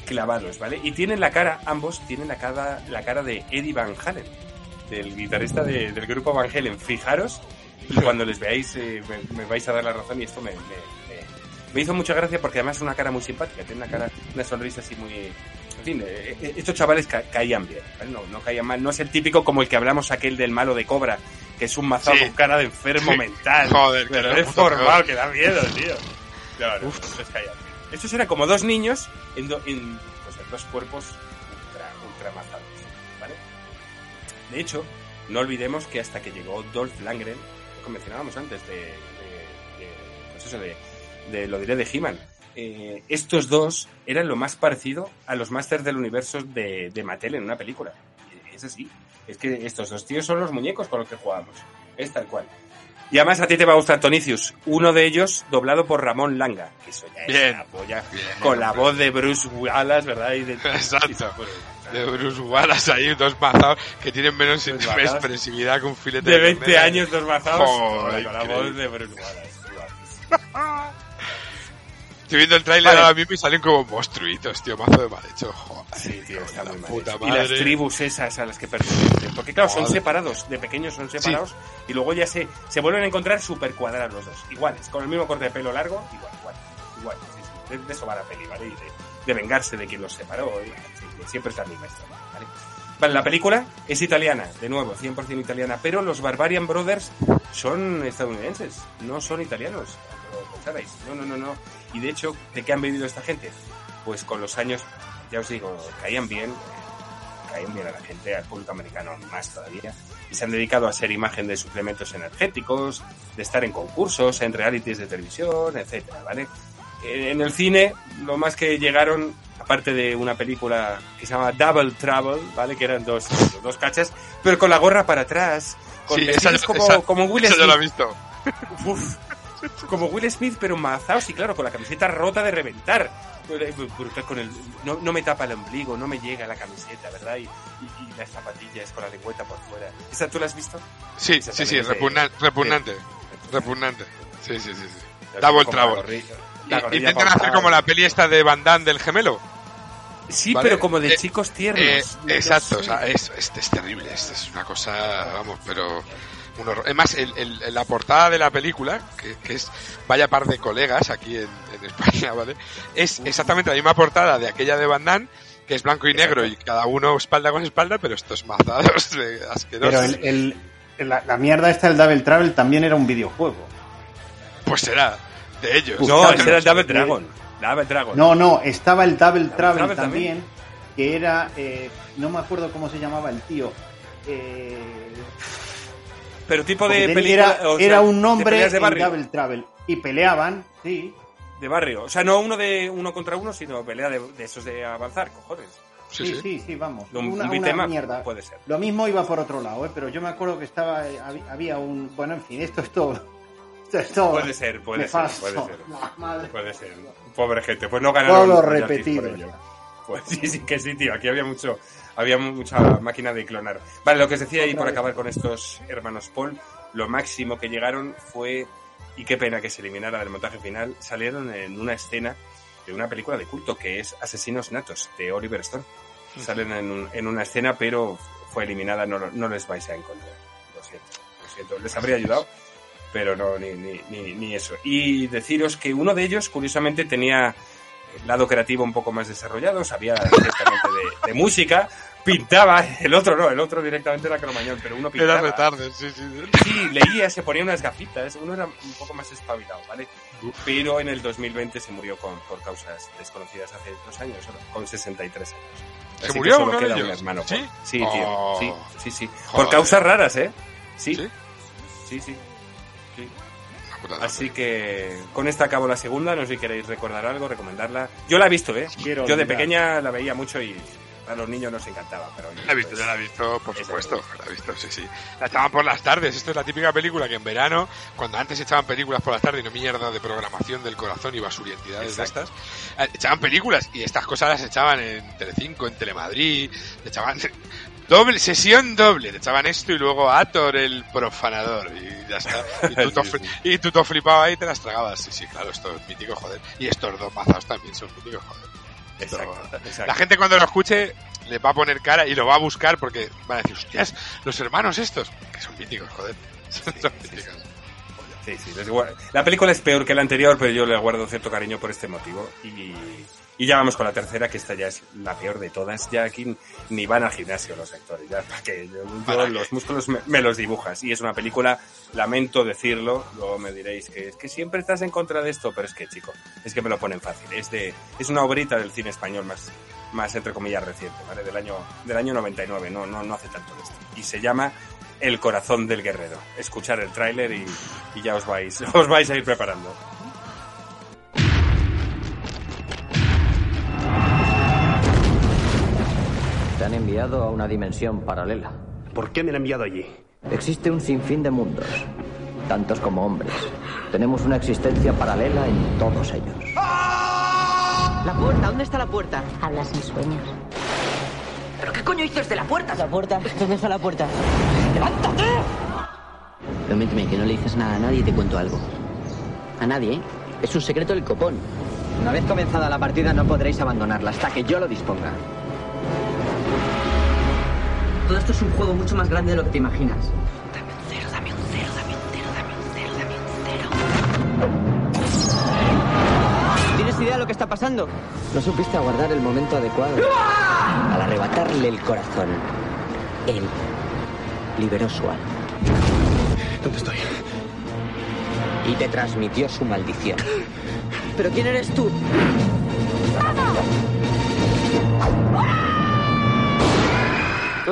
clavados, ¿vale? Y tienen la cara, ambos tienen la cara, la cara de Eddie Van Halen, del guitarrista de- del grupo Van Halen. Fijaros, cuando les veáis eh, me, vais a dar la razón y esto me, me- me hizo mucha gracia porque además es una cara muy simpática. Tiene una cara, una sonrisa así muy... Fin, eh, eh, estos chavales ca- caían bien, ¿vale? no, no caían mal. No es el típico como el que hablamos aquel del malo de Cobra, que es un mazado Sí. con cara de enfermo mental. *laughs* Joder, pero deformado, puto que da miedo, tío. *laughs* No, no, les caían bien. Estos eran como dos niños en, do- en, pues, en dos cuerpos ultra, ultra mazados, ¿vale? De hecho, no olvidemos que hasta que llegó Dolph Lundgren, lo mencionábamos antes de, de- de- pues eso de, de lo diré de He-Man, eh, estos dos eran lo más parecido a los Masters del Universo de, de Mattel en una película. Es así. Es que estos dos tíos son los muñecos con los que jugamos. Es tal cual. Y además a ti te va a gustar Tonicius. Uno de ellos doblado por Ramón Langa. Que eso ya es Bien. la polla. Bien, con la voz de Bruce Wallace, ¿verdad? Y de, *laughs* Exacto. Bueno, De Bruce Wallace ahí, dos mazados que tienen menos Dos mazados. expresividad que un filete de 20 ternera. años, dos bazados. Joder, con la voz de Bruce Wallace. *laughs* Estoy viendo el tráiler Vale. ahora mismo y salen como monstruitos, tío, mazo de mal hecho. Joder, Sí, tío, está la muy mal. Y las tribus esas a las que pertenecen. Porque claro, son separados. De pequeños son separados. Y luego ya se, se vuelven a encontrar súper cuadrados los dos. Iguales, con el mismo corte de pelo largo. Igual, igual. Igual, sí, sí. De, de eso va la peli, ¿vale? Y de, de vengarse de quien los separó. y- siempre es la misma historia, ¿vale? Vale, la película es italiana, de nuevo, 100% italiana. Pero los Barbarian Brothers son estadounidenses. No son italianos. como pensabais. No, no, no, no. Y de hecho, ¿de qué han vivido esta gente? Pues con los años, ya os digo, caían bien, eh, caían bien a la gente, al público americano más todavía, y se han dedicado a ser imagen de suplementos energéticos, de estar en concursos, en realities de televisión, etcétera, ¿vale? En el cine, lo más que llegaron, aparte de una película que se llama Double Trouble, ¿vale? Que eran dos, dos cachas, pero con la gorra para atrás, con Sí, esa, como, esa- como Will Smith. yo la he visto. Uf. Como Will Smith, pero mazaos y claro, con la camiseta rota de reventar. Brutal con el, no, no me tapa el ombligo, no me llega la camiseta, ¿verdad? Y, y, y las zapatillas con la lengüeta por fuera. ¿Esa tú la has visto? Sí, sí, sí, repugnan- repugnante. Repugnante. Sí, sí, sí. sí. Double Trouble. Intentan hacer como la peli esta de Van Damme del gemelo. Sí, ¿vale? pero como de Eh, chicos tiernos. Eh, exacto, o sea, es, es, es terrible, es, es una cosa, vamos, pero un horror. Es más, el, el- la portada de la película, que, que es Vaya par de colegas aquí en, en España, *laughs* ¿vale? Es exactamente la misma portada de aquella de Van Damme, que es blanco y negro y cada uno espalda con espalda, pero estos mazados *laughs* de asquerosos. Pero el, el- la, la mierda esta, el Double Travel, también era un videojuego. Pues será de ellos. No, ese era el Double. Dragon. Double Dragon. No, no, estaba el Double Travel Travel también, también. que era, eh, no me acuerdo cómo se llamaba el tío. Eh, Pero tipo de película. era, o sea, era un nombre de en. Double Travel y peleaban, sí. De barrio. O sea, no uno de uno contra uno, sino pelea de, de esos de avanzar, cojones. Sí, Sí, sí. sí, sí, vamos. Un, una, un una beat'em up, mierda. puede ser. Lo mismo iba por otro lado, ¿eh? pero yo me acuerdo que estaba eh, hab- había un bueno, en fin, esto es todo. *laughs* Esto es todo. Puede ser, puede ser, puede ser. *laughs* La madre. Puede ser. Pobre gente. Pues no ganaron. Todo repetido. Pues *laughs* sí, sí que sí, tío. Aquí había mucho, había mucha máquina de clonar. Vale, lo que os decía y por acabar con estos hermanos Paul, lo máximo que llegaron fue, y qué pena que se eliminara del montaje final, salieron en una escena de una película de culto que es Asesinos Natos, de Oliver Stone. Salen en, un- en una escena, pero fue eliminada, no, no les vais a encontrar. Lo siento, lo siento. Les habría ayudado, pero no, ni, ni, ni, ni eso. Y deciros que uno de ellos, curiosamente, tenía el lado creativo un poco más desarrollado, sabía directamente de, de música, pintaba, el otro no, el otro directamente era cromañón, pero uno pintaba. Era retarde, sí, sí. Sí, leía, se ponía unas gafitas, uno era un poco más espabilado, ¿vale? Pero en el 2020 se murió con, por causas desconocidas hace dos años, con 63 años. ¿Se Así que murió solo queda un hermano, ¿Sí? Sí, tío, Oh. sí, sí, sí. Joder. Por causas raras, ¿eh? Sí, ¿Sí? sí, sí. sí. Así que con esta acabo la segunda, no sé si queréis recordar algo, recomendarla. Yo la he visto, ¿eh? Quiero Yo de olvidar. pequeña la veía mucho y a los niños nos encantaba. Pero La he visto, pues, ya la he visto, por supuesto. La he visto, sí, sí. La echaban por las tardes. Esto es la típica película que en verano, cuando antes echaban películas por las tardes no mierda de programación del corazón y basurientidades de estas, eh, echaban películas y estas cosas las echaban en Telecinco, en Telemadrid, echaban *laughs* doble, sesión doble, te echaban esto y luego Ator el profanador y ya está. *laughs* Y tú, todo, Sí, y tú te las tragabas. Sí, sí, claro, esto es mítico, joder. Y estos dos mazados también son míticos, joder. Esto- Exacto, exacto. la gente cuando lo escuche le va a poner cara y lo va a buscar porque van a decir, hostias, los hermanos estos, que son míticos, joder. *laughs* son sí, míticos. Sí, sí, La película es peor que la anterior, pero yo le guardo cierto cariño por este motivo. Y, y ya vamos con la tercera, que esta ya es la peor de todas. Ya aquí ni van al gimnasio los actores. Ya, ¿para qué? Yo, los músculos me, me los dibujas. Y es una película, lamento decirlo, luego me diréis que es que siempre estás en contra de esto, pero es que, chico, es que me lo ponen fácil. Es de es una obrita del cine español más, más entre comillas, reciente, ¿vale? Del año, del año 99, no, no, no hace tanto de esto. Y se llama El corazón del guerrero. Escuchar el tráiler y, y ya os vais, *laughs* os vais a ir preparando. Te han enviado a una dimensión paralela. ¿Por qué me han enviado allí? Existe un sinfín de mundos, tantos como hombres. Tenemos una existencia paralela en todos ellos. La puerta, ¿dónde está la puerta? Hablas en sueños. ¿Pero qué coño dices de la puerta? La puerta, ¿dónde está la puerta? ¡Levántate! Prométeme que no le dices nada a nadie y te cuento algo. A nadie, ¿eh? Es un secreto del copón. Una vez comenzada la partida no podréis abandonarla hasta que yo lo disponga. Todo esto es un juego mucho más grande de lo que te imaginas. Dame un cero, dame un cero, dame un cero, dame un cero, dame un cero. ¿Tienes idea de lo que está pasando? No supiste aguardar el momento adecuado. Al arrebatarle el corazón, él liberó su alma. ¿Dónde estoy? Y te transmitió su maldición. ¿Pero quién eres tú?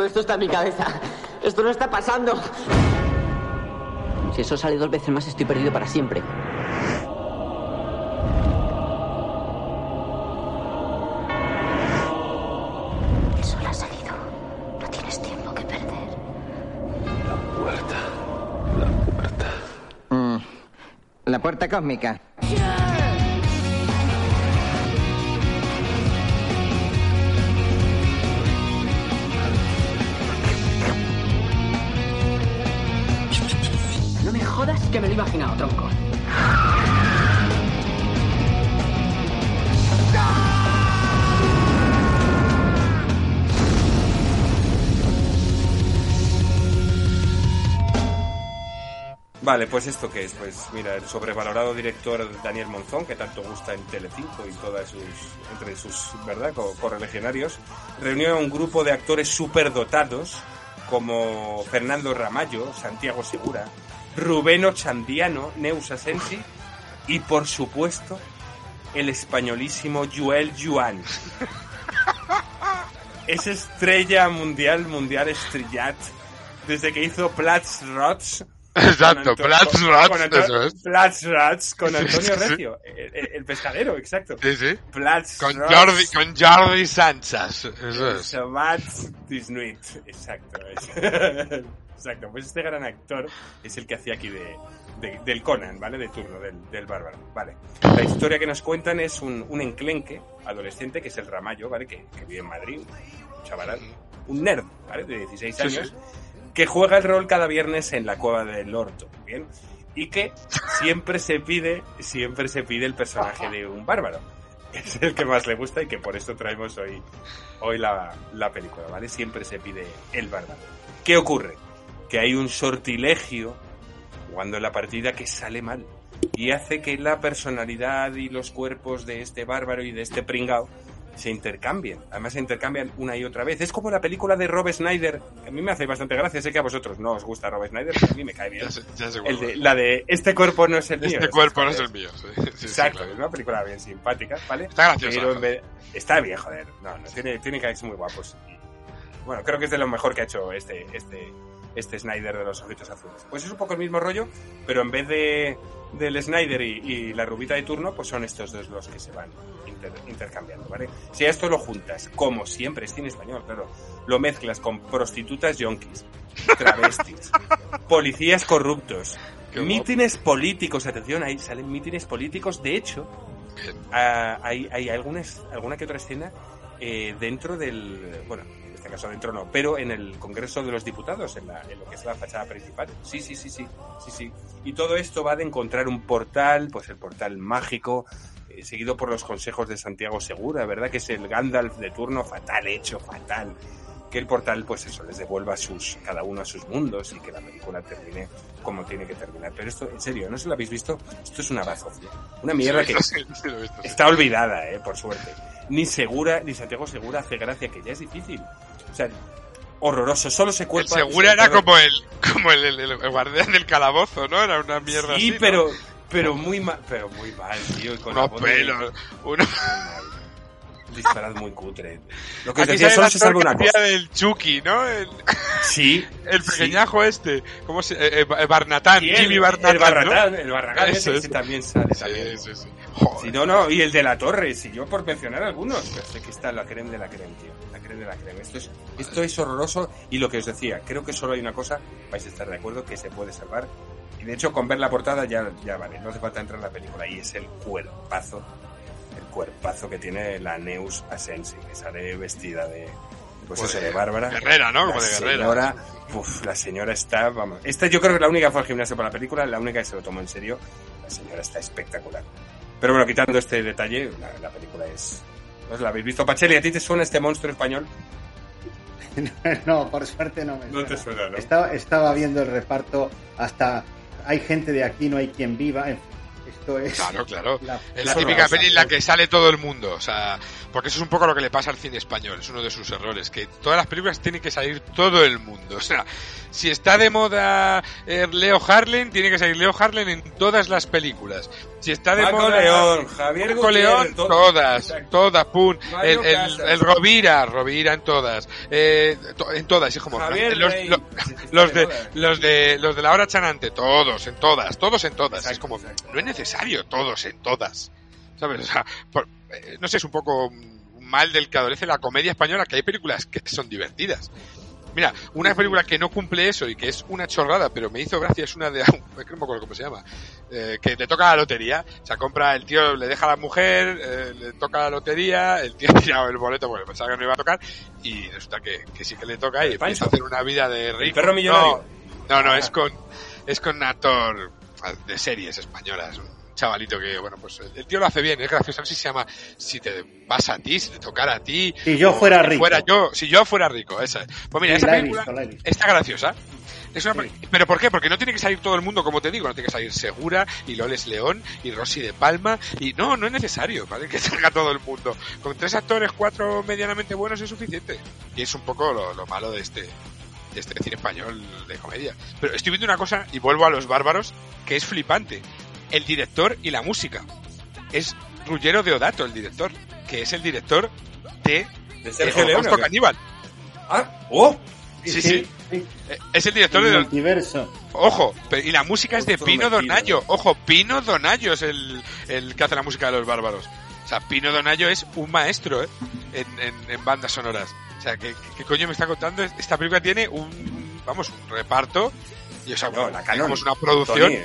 Todo esto está en mi cabeza. Esto no está pasando. Si eso sale dos veces más, estoy perdido para siempre. El sol ha salido. No tienes tiempo que perder. La puerta. La puerta. Mm, La puerta cósmica. Que me lo he imaginado, tronco. Vale, pues esto qué es, pues mira, el sobrevalorado director Daniel Monzón, que tanto gusta en Telecinco y todas sus, entre sus, ¿verdad?, co- correligionarios, reunió a un grupo de actores superdotados como Fernando Ramallo, Santiago Segura, Rubén Ochandiano, Neus Asensi y por supuesto el españolísimo Joel Juan. Es estrella mundial, mundial estrellat, desde que hizo Platz Rots. Exacto, Platz Rots, eso es. Platz Rots con Antonio. Recio, el, pescadero, exacto. Sí, sí. Platz Con Rots. Jordi, con Jordi Sánchez. Eso es. Sabat Disnuit, exacto. es. *laughs* exacto, pues este gran actor es el que hacía aquí de, de- del Conan, ¿vale? De turno, del, del bárbaro, ¿vale? La historia que nos cuentan es un, un enclenque adolescente, que es el Ramallo, ¿vale? Que, que vive en Madrid, un chavalán, un nerd, ¿vale? De 16 Sí, años, sí. que juega el rol cada viernes en la cueva del orto, ¿bien? Y que siempre se pide, siempre se pide el personaje de un bárbaro. Es el que más le gusta y que por esto traemos hoy, hoy la, la película, ¿vale? Siempre se pide el bárbaro. ¿Qué ocurre? Que hay un sortilegio jugando en la partida que sale mal y hace que la personalidad y los cuerpos de este bárbaro y de este pringao se intercambien. Además se intercambian una y otra vez. Es como la película de Rob Snyder. que A mí me hace bastante gracia. Sé que a vosotros no os gusta Rob Snyder, pero a mí me cae bien. Ya sé- ya sé El de- la de este cuerpo no es el mío. Este cuerpo no es el mío. sí. Sí, Exacto, claro. es una película bien simpática, ¿vale? Está graciosa. Pero en vez- Está bien, joder. No, no, tiene, tiene que ser muy guapos. Bueno, creo que es de lo mejor que ha hecho este, este, este Snyder de los ojitos azules. Pues es un poco el mismo rollo, pero en vez de del Snyder y, y la rubita de turno, pues son estos dos los que se van inter- intercambiando, ¿vale? Si a esto lo juntas, como siempre, es cine español, claro, lo mezclas con prostitutas yonkis, travestis, *laughs* policías corruptos, Qué guapo. mítines políticos, atención, ahí salen mítines políticos, de hecho, ah, hay, hay algunas, alguna que otra escena eh, dentro del, bueno, en este caso dentro no, pero en el Congreso de los Diputados, en, la, en lo que es la fachada principal. Sí, sí, sí, sí, sí, sí. Y todo esto va de encontrar un portal, pues el portal mágico, eh, seguido por los consejos de Santiago Segura, ¿verdad? Que es el Gandalf de turno, fatal hecho, fatal. Que el portal, pues eso, les devuelva a sus, cada uno a sus mundos y que la película termine como tiene que terminar. Pero esto, en serio, ¿no se lo habéis visto? Esto es una bazofia. Una mierda Sí, que sí, sí. está olvidada, eh, por suerte. Ni Segura, ni Santiago Segura hace gracia, que ya es difícil. O sea, horroroso, solo se El cuerpa... Segura era como el, como el, el- el guardián del calabozo, ¿no? Era una mierda Sí, así. ¿no? pero, pero muy mal, pero muy mal, tío. y Con Unos pelos, unos... Disparad muy cutre. Lo que Aquí decía, solo el se salva una cosa. del Chucky, ¿no? El, Sí. *laughs* el sí. pequeñajo este. ¿Cómo se...? Eh, eh, Barnatán, el- Jimmy Barnatán, El Barratán, ¿no? el Barragán, ese, también sale. Sí, también. sí, sí. Joder. Sí, no, no, y el de la torre, si yo por mencionar algunos, pero sé que está la creme de la creme, tío. La creme de la creme. Esto es, esto es horroroso y lo que os decía, creo que solo hay una cosa, vais a estar de acuerdo, que se puede salvar. Y de hecho, con ver la portada ya, ya vale, no hace falta entrar en la película. Y es el cuerpazo, el cuerpazo que tiene la Neus Asensi, que sale vestida de, pues eso, de Bárbara. guerrera, ¿no? La Como de guerrera. Señora, uf, la señora está, vamos. Esta yo creo que la única que fue al gimnasio para la película, la única que se lo tomó en serio. La señora está espectacular. Pero bueno, quitando este detalle, la, la película es... ¿No la habéis visto, Pacheli? ¿A ti te suena este monstruo español? *laughs* no, por suerte no me No te suena. suena, ¿no? Estaba, estaba viendo el reparto hasta hay gente de aquí, no hay quien viva. En fin, esto es. Claro, claro. *laughs* la- Es la típica peli en la que sale todo el mundo, o sea, porque eso es un poco lo que le pasa al cine español, es uno de sus errores, que todas las películas tienen que salir todo el mundo, o sea, si está de moda eh, Leo Harlen, tiene que salir Leo Harlen en todas las películas. Si está de Marco moda León, Javier León, to- todas, todas. Mario El, el, el Rovira, Rovira en todas, eh, to- en todas, es como Javier los, Rey, los de los de los de la hora chanante, todos, en todas, todos en todas. es como no es necesario todos en todas. ¿Sabes? O sea, por- eh, no sé, es un poco mal del que adolece la comedia española, que hay películas que son divertidas. Mira, una película que no cumple eso y que es una chorrada, pero me hizo gracia, es una de... *laughs* No me acuerdo cómo se llama. eh, que le toca la lotería. O sea, compra, el tío le deja a la mujer, eh, le toca la lotería, el tío *laughs* ha tirado el boleto porque pensaba que no iba a tocar y resulta que, que sí que le toca y empieza a hacer una vida de rico. perro millonario? No, no, no, Ah. es con, es con un actor de series españolas, chavalito que, bueno, pues el, tío lo hace bien, es gracioso, no sé si se llama Si te vas a ti, si te tocara a ti. Si yo fuera rico. Fuera yo, si yo fuera rico, esa es. Pues mira, Sí, película visto, está graciosa. Es una pe- Pero ¿por qué? Porque no tiene que salir todo el mundo, como te digo, no tiene que salir Segura, y Loles León, y Rosy de Palma, y no, no es necesario, ¿vale? *laughs* Que salga todo el mundo. Con tres actores, cuatro medianamente buenos es suficiente. Y es un poco lo, lo malo de este, de este cine español de comedia. Pero estoy viendo una cosa, y vuelvo a los bárbaros, que es flipante. El director y la música. Es Ruggero Deodato, el director, que es el director de, ¿De Sergio qué? Caníbal. Ah, ¡oh! Sí, sí. Eh, Es el director El de... multiverso. Ojo, y la música es de Pino. Donaggio. Ojo, Pino Donaggio es el, el que hace la música de los bárbaros. O sea, Pino Donaggio es un maestro ¿eh? en, en- en bandas sonoras. O sea, ¿qué, qué coño me está contando? Esta película tiene un, vamos, un reparto. Y o sea, No, la Canon. digamos, una producción. Tony,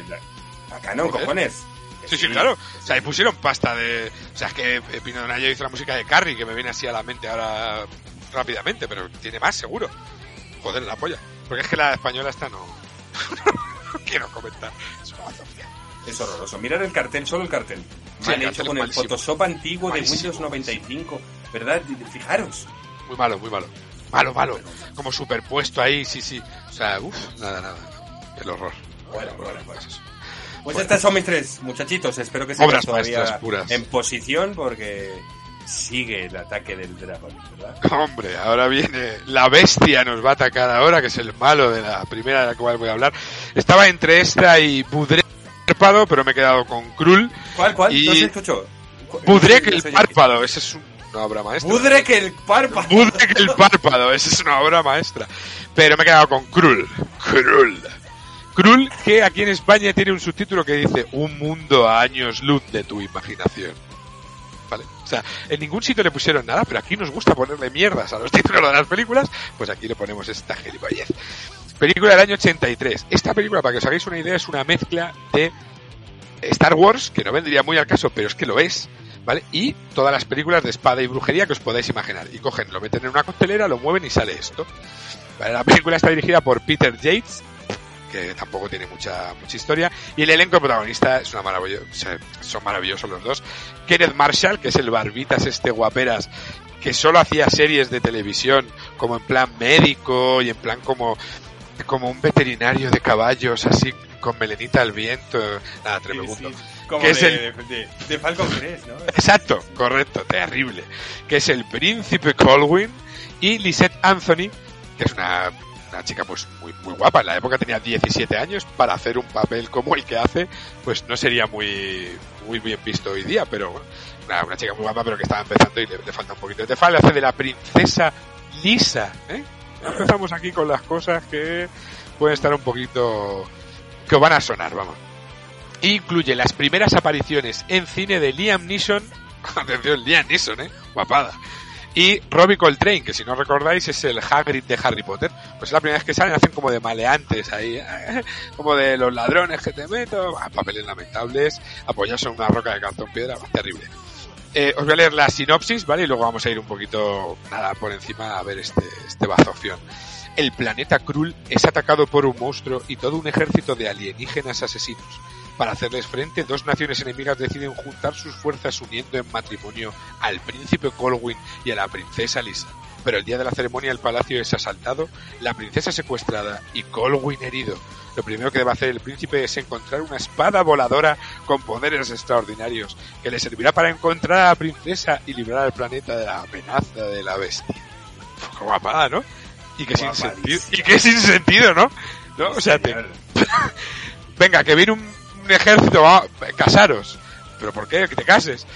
Joder. cojones. Sí, sí, claro. O sea, ahí pusieron pasta de... O sea, es que Pino Donaggio hizo la música de Carrie, que me viene así a la mente ahora rápidamente, pero tiene más, seguro. Joder, la polla. Porque es que la española esta no... *laughs* no quiero comentar. Es una bazofia. Es horroroso. Mirar el cartel, solo el cartel. Sí, el hecho cartel con el. Photoshop antiguo de Windows 95. ¿Verdad? Fijaros. Muy malo, muy malo. Malo, malo. Como superpuesto ahí, sí, sí. O sea, uff, nada, nada. El horror. Bueno, bueno, pues eso. Pues Bueno. estas son mis tres muchachitos. Espero que sigan todavía puras. en posición porque sigue el ataque del dragón, ¿verdad? *laughs* Hombre, ahora viene la bestia, nos va a atacar ahora, que es el malo de la primera de la cual voy a hablar. Estaba entre esta y Budrek párpado, pero me he quedado con Krul. ¿Cuál, cuál? Y No se escuchó. Budrek el párpado, esa es una obra maestra. Budrek el párpado. Budrek el párpado, esa es una obra maestra. Pero me he quedado con Krul. Krul. Krul, que aquí en España tiene un subtítulo que dice Un mundo a años luz de tu imaginación. ¿Vale? O sea, en ningún sitio le pusieron nada, pero aquí nos gusta ponerle mierdas a los *laughs* títulos de las películas, pues aquí le ponemos esta gilipollez. Película del año 83. Esta película, para que os hagáis una idea, es una mezcla de Star Wars, que no vendría muy al caso, pero es que lo es, ¿vale? Y todas las películas de espada y brujería que os podáis imaginar. Y cogen, lo meten en una costelera, lo mueven y sale esto. ¿Vale? La película está dirigida por Peter Yates, que tampoco tiene mucha mucha historia y el elenco protagonista es una maravillosa son maravillosos los dos Kenneth Marshall que es el barbitas este guaperas que solo hacía series de televisión como en plan médico y en plan como como un veterinario de caballos así con melenita al viento nada tremendo Sí, sí. Como que es de, el de, de Falcon Crest, ¿no? Exacto, correcto, terrible. Que es el príncipe Colwyn y Lisette Anthony, que es una, una chica pues muy, muy guapa. En la época tenía 17 años para hacer un papel como el que hace, pues no sería muy, muy bien visto hoy día, pero bueno, una, chica muy guapa pero que estaba empezando y le, falta un poquito de falta. Hace de la princesa Lisa, ¿eh? Empezamos aquí con las cosas que pueden estar un poquito... que van a sonar, vamos. Incluye las primeras apariciones en cine de Liam Neeson. *laughs* Atención, Liam Neeson, ¿eh? Guapada. Y Robbie Coltrane, que si no recordáis es el Hagrid de Harry Potter. Pues es la primera vez que salen, hacen como de maleantes ahí, *laughs* como de los ladrones que te meto, papeles lamentables, apoyados en una roca de cartón piedra, terrible. Eh, os voy a leer la sinopsis, ¿vale? Y luego vamos a ir un poquito, nada, por encima a ver este, este bazofión. El planeta Krul es atacado por un monstruo y todo un ejército de alienígenas asesinos. Para hacerles frente, dos naciones enemigas deciden juntar sus fuerzas uniendo en matrimonio al príncipe Colwyn y a la princesa Lisa. Pero el día de la ceremonia el palacio es asaltado, la princesa secuestrada y Colwyn herido. Lo primero que debe hacer el príncipe es encontrar una espada voladora con poderes extraordinarios que le servirá para encontrar a la princesa y librar al planeta de la amenaza de la bestia. Poco guapada, ¿no? Y que sin sentido, y que sin sentido, ¿no? ¿No? O sea, te- *laughs* venga, que viene un ejército, va, casaros. ¿Pero por qué? Que te cases.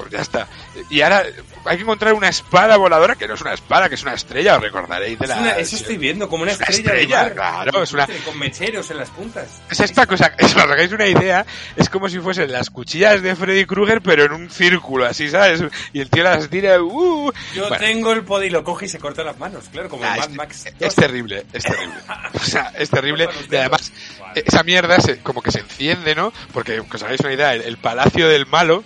Pues ya está. Y ahora hay que encontrar una espada voladora, que no es una espada, que es una estrella, os recordaréis de Es la... una- eso estoy viendo, como una Es una estrella. de mar. claro, es una- Con mecheros en las puntas. Es esta cosa, es para que os hagáis una idea, es como si fuesen las cuchillas de Freddy Krueger, pero en un círculo, así, ¿sabes? Y el tío las tira, ¡uh! Yo Bueno, tengo el poder y lo coge y se corta las manos, claro, como Ah, en Mad es- Max. es terrible, es terrible. *laughs* O sea, es terrible. Y además, esa mierda se- como que se enciende, ¿no? Porque, que os hagáis una idea, el, el palacio del malo,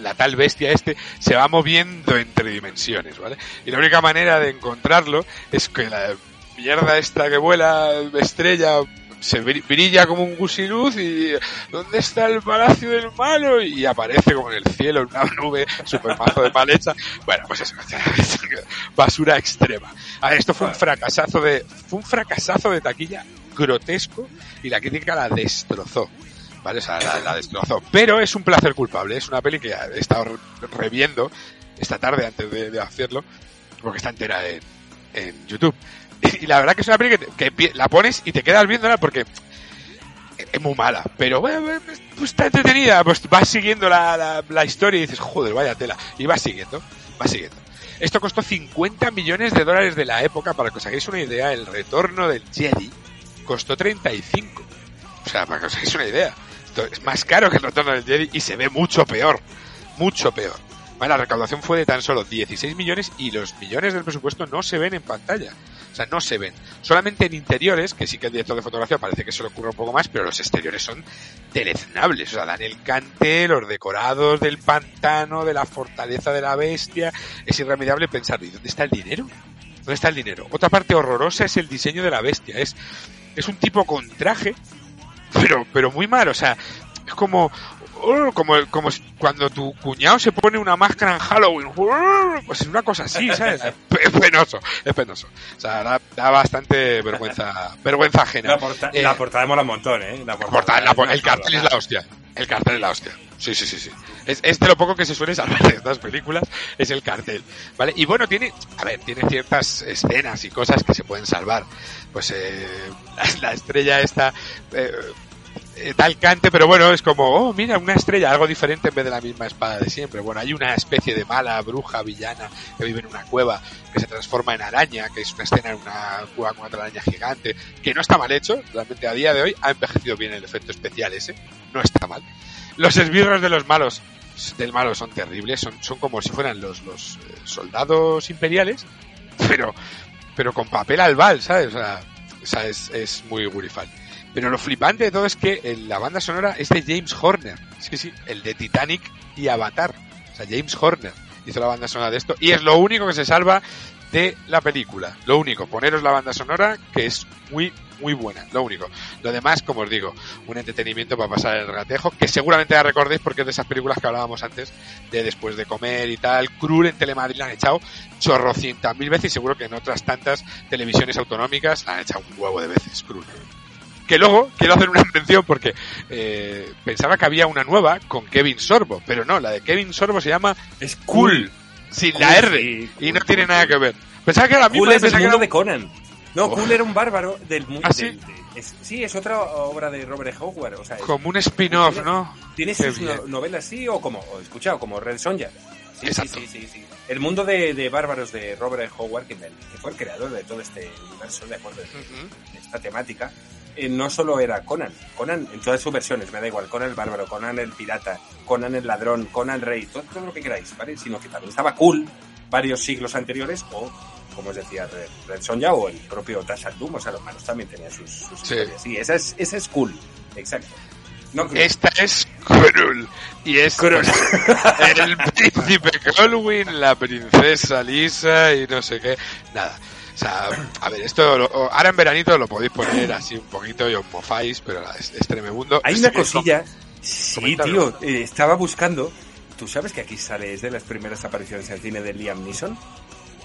la tal bestia este, se va moviendo entre dimensiones, ¿vale? Y la única manera de encontrarlo es que la mierda esta que vuela, estrella, se bri- brilla como un gusiluz y ¿dónde está el palacio del malo? Y aparece como en el cielo, en una nube super mazo de mal hecha. Bueno, pues eso, *laughs* basura extrema. A ver, esto fue un fracasazo de, fue un fracasazo de taquilla grotesco y la crítica la destrozó. ¿Vale? O sea, la, la. Pero es un placer culpable. Es una peli que he estado re- reviendo esta tarde antes de, hacerlo, porque está entera en, YouTube. *laughs* Y la verdad que es una peli que, la pones y te quedas viéndola porque es muy mala, pero bueno, pues está entretenida, pues vas siguiendo la, la, historia y dices, joder, vaya tela, y vas siguiendo, vas siguiendo. Esto costó 50 millones de dólares de la época, para que os hagáis una idea, el retorno del Jedi costó 35. O sea, para que os hagáis una idea, es más caro que el retorno del Jedi y se ve mucho peor, mucho peor. La recaudación fue de tan solo 16 millones y los millones del presupuesto no se ven en pantalla. O sea, no se ven. Solamente en interiores, que sí que el director de fotografía parece que se le ocurre un poco más, pero los exteriores son deleznables. O sea, dan el cante, los decorados del pantano, de la fortaleza de la bestia. Es irremediable pensar, ¿y dónde está el dinero? ¿Dónde está el dinero? Otra parte horrorosa es el diseño de la bestia. Es, es un tipo con traje, pero, pero muy mal. O sea, es como, oh, como, como cuando tu cuñado se pone una máscara en Halloween. oh, Pues es una cosa así, ¿sabes? *laughs* Es penoso, es penoso. O sea, da, da bastante vergüenza, vergüenza ajena. La, porta- Eh, la portada mola un montón, ¿eh? La la portada, la es por- una el cartel es la hostia. El cartel es la hostia. Sí, sí, sí, sí. Es, de lo poco que se suele salvar de estas películas, es el cartel. ¿Vale? Y bueno, tiene, a ver, tiene ciertas escenas y cosas que se pueden salvar. Pues eh, la, *laughs* la estrella esta, eh, tal cante, pero bueno, es como, oh, mira, una estrella, algo diferente en vez de la misma espada de siempre. Bueno, hay una especie de mala bruja villana que vive en una cueva, que se transforma en araña, que es una escena en una cueva con otra araña gigante, que no está mal hecho, realmente a día de hoy ha envejecido bien el efecto especial ese, no está mal. Los esbirros de los malos, del malo son terribles, son, son como si fueran los, los eh, soldados imperiales, pero, pero con papel albal, ¿sabes? O sea, o sea, es, es muy gurifal. Pero lo flipante de todo es que eh, la banda sonora es de James Horner. Que sí, el de Titanic y Avatar. O sea, James Horner hizo la banda sonora de esto. Y es lo único que se salva de la película. Lo único, poneros la banda sonora que es muy, muy buena. Lo único. Lo demás, como os digo, un entretenimiento para pasar el gatejo, que seguramente la recordéis porque es de esas películas que hablábamos antes, de después de comer y tal. Cruel en Telemadrid la han echado chorrocientas mil veces y seguro que en otras tantas televisiones autonómicas la han echado un huevo de veces. Cruel. Que luego quiero hacer una mención porque eh, pensaba que había una nueva con Kevin Sorbo, pero no, la de Kevin Sorbo se llama Es Cool, sin la R, sí, y cool, no tiene nada que ver. Pensaba que era la misma, Cool es que mundo era- de Conan. No, Oh. Cool era un bárbaro del mundo. ¿Ah, sí? sí, es otra obra de Robert. Howard. O sea, como un spin-off, ¿no? Tiene sus no- novelas, sí, o como, o escuchado, como Red Sonja. Sí, Exacto. sí, sí. El mundo de, de bárbaros de Robert. Howard, que, que fue el creador de todo este universo, de de, de esta temática, eh, no solo era Conan, Conan en todas sus versiones, me da igual, Conan el bárbaro, Conan el pirata, Conan el ladrón, Conan el rey, todo, todo lo que queráis, ¿vale? Sino que también estaba cool varios siglos anteriores, o, como os decía, Red, Red Sonja o el propio Tasha Doom, o sea, los malos también tenían sus, sus Sí. historias. Sí, esa es, esa es cool, exacto. No, cruel. Esta es Cruel. Y es pues, el *laughs* príncipe Colwyn, la princesa Lisa y no sé qué. Nada. O sea, a ver, esto lo- ahora en veranito lo podéis poner así un poquito y os mofáis, pero es, es tremebundo. Hay Este una cosilla. Sí, Coméntalo. tío, eh, estaba buscando. ¿Tú sabes que aquí sale, es de las primeras apariciones en el cine de Liam Neeson?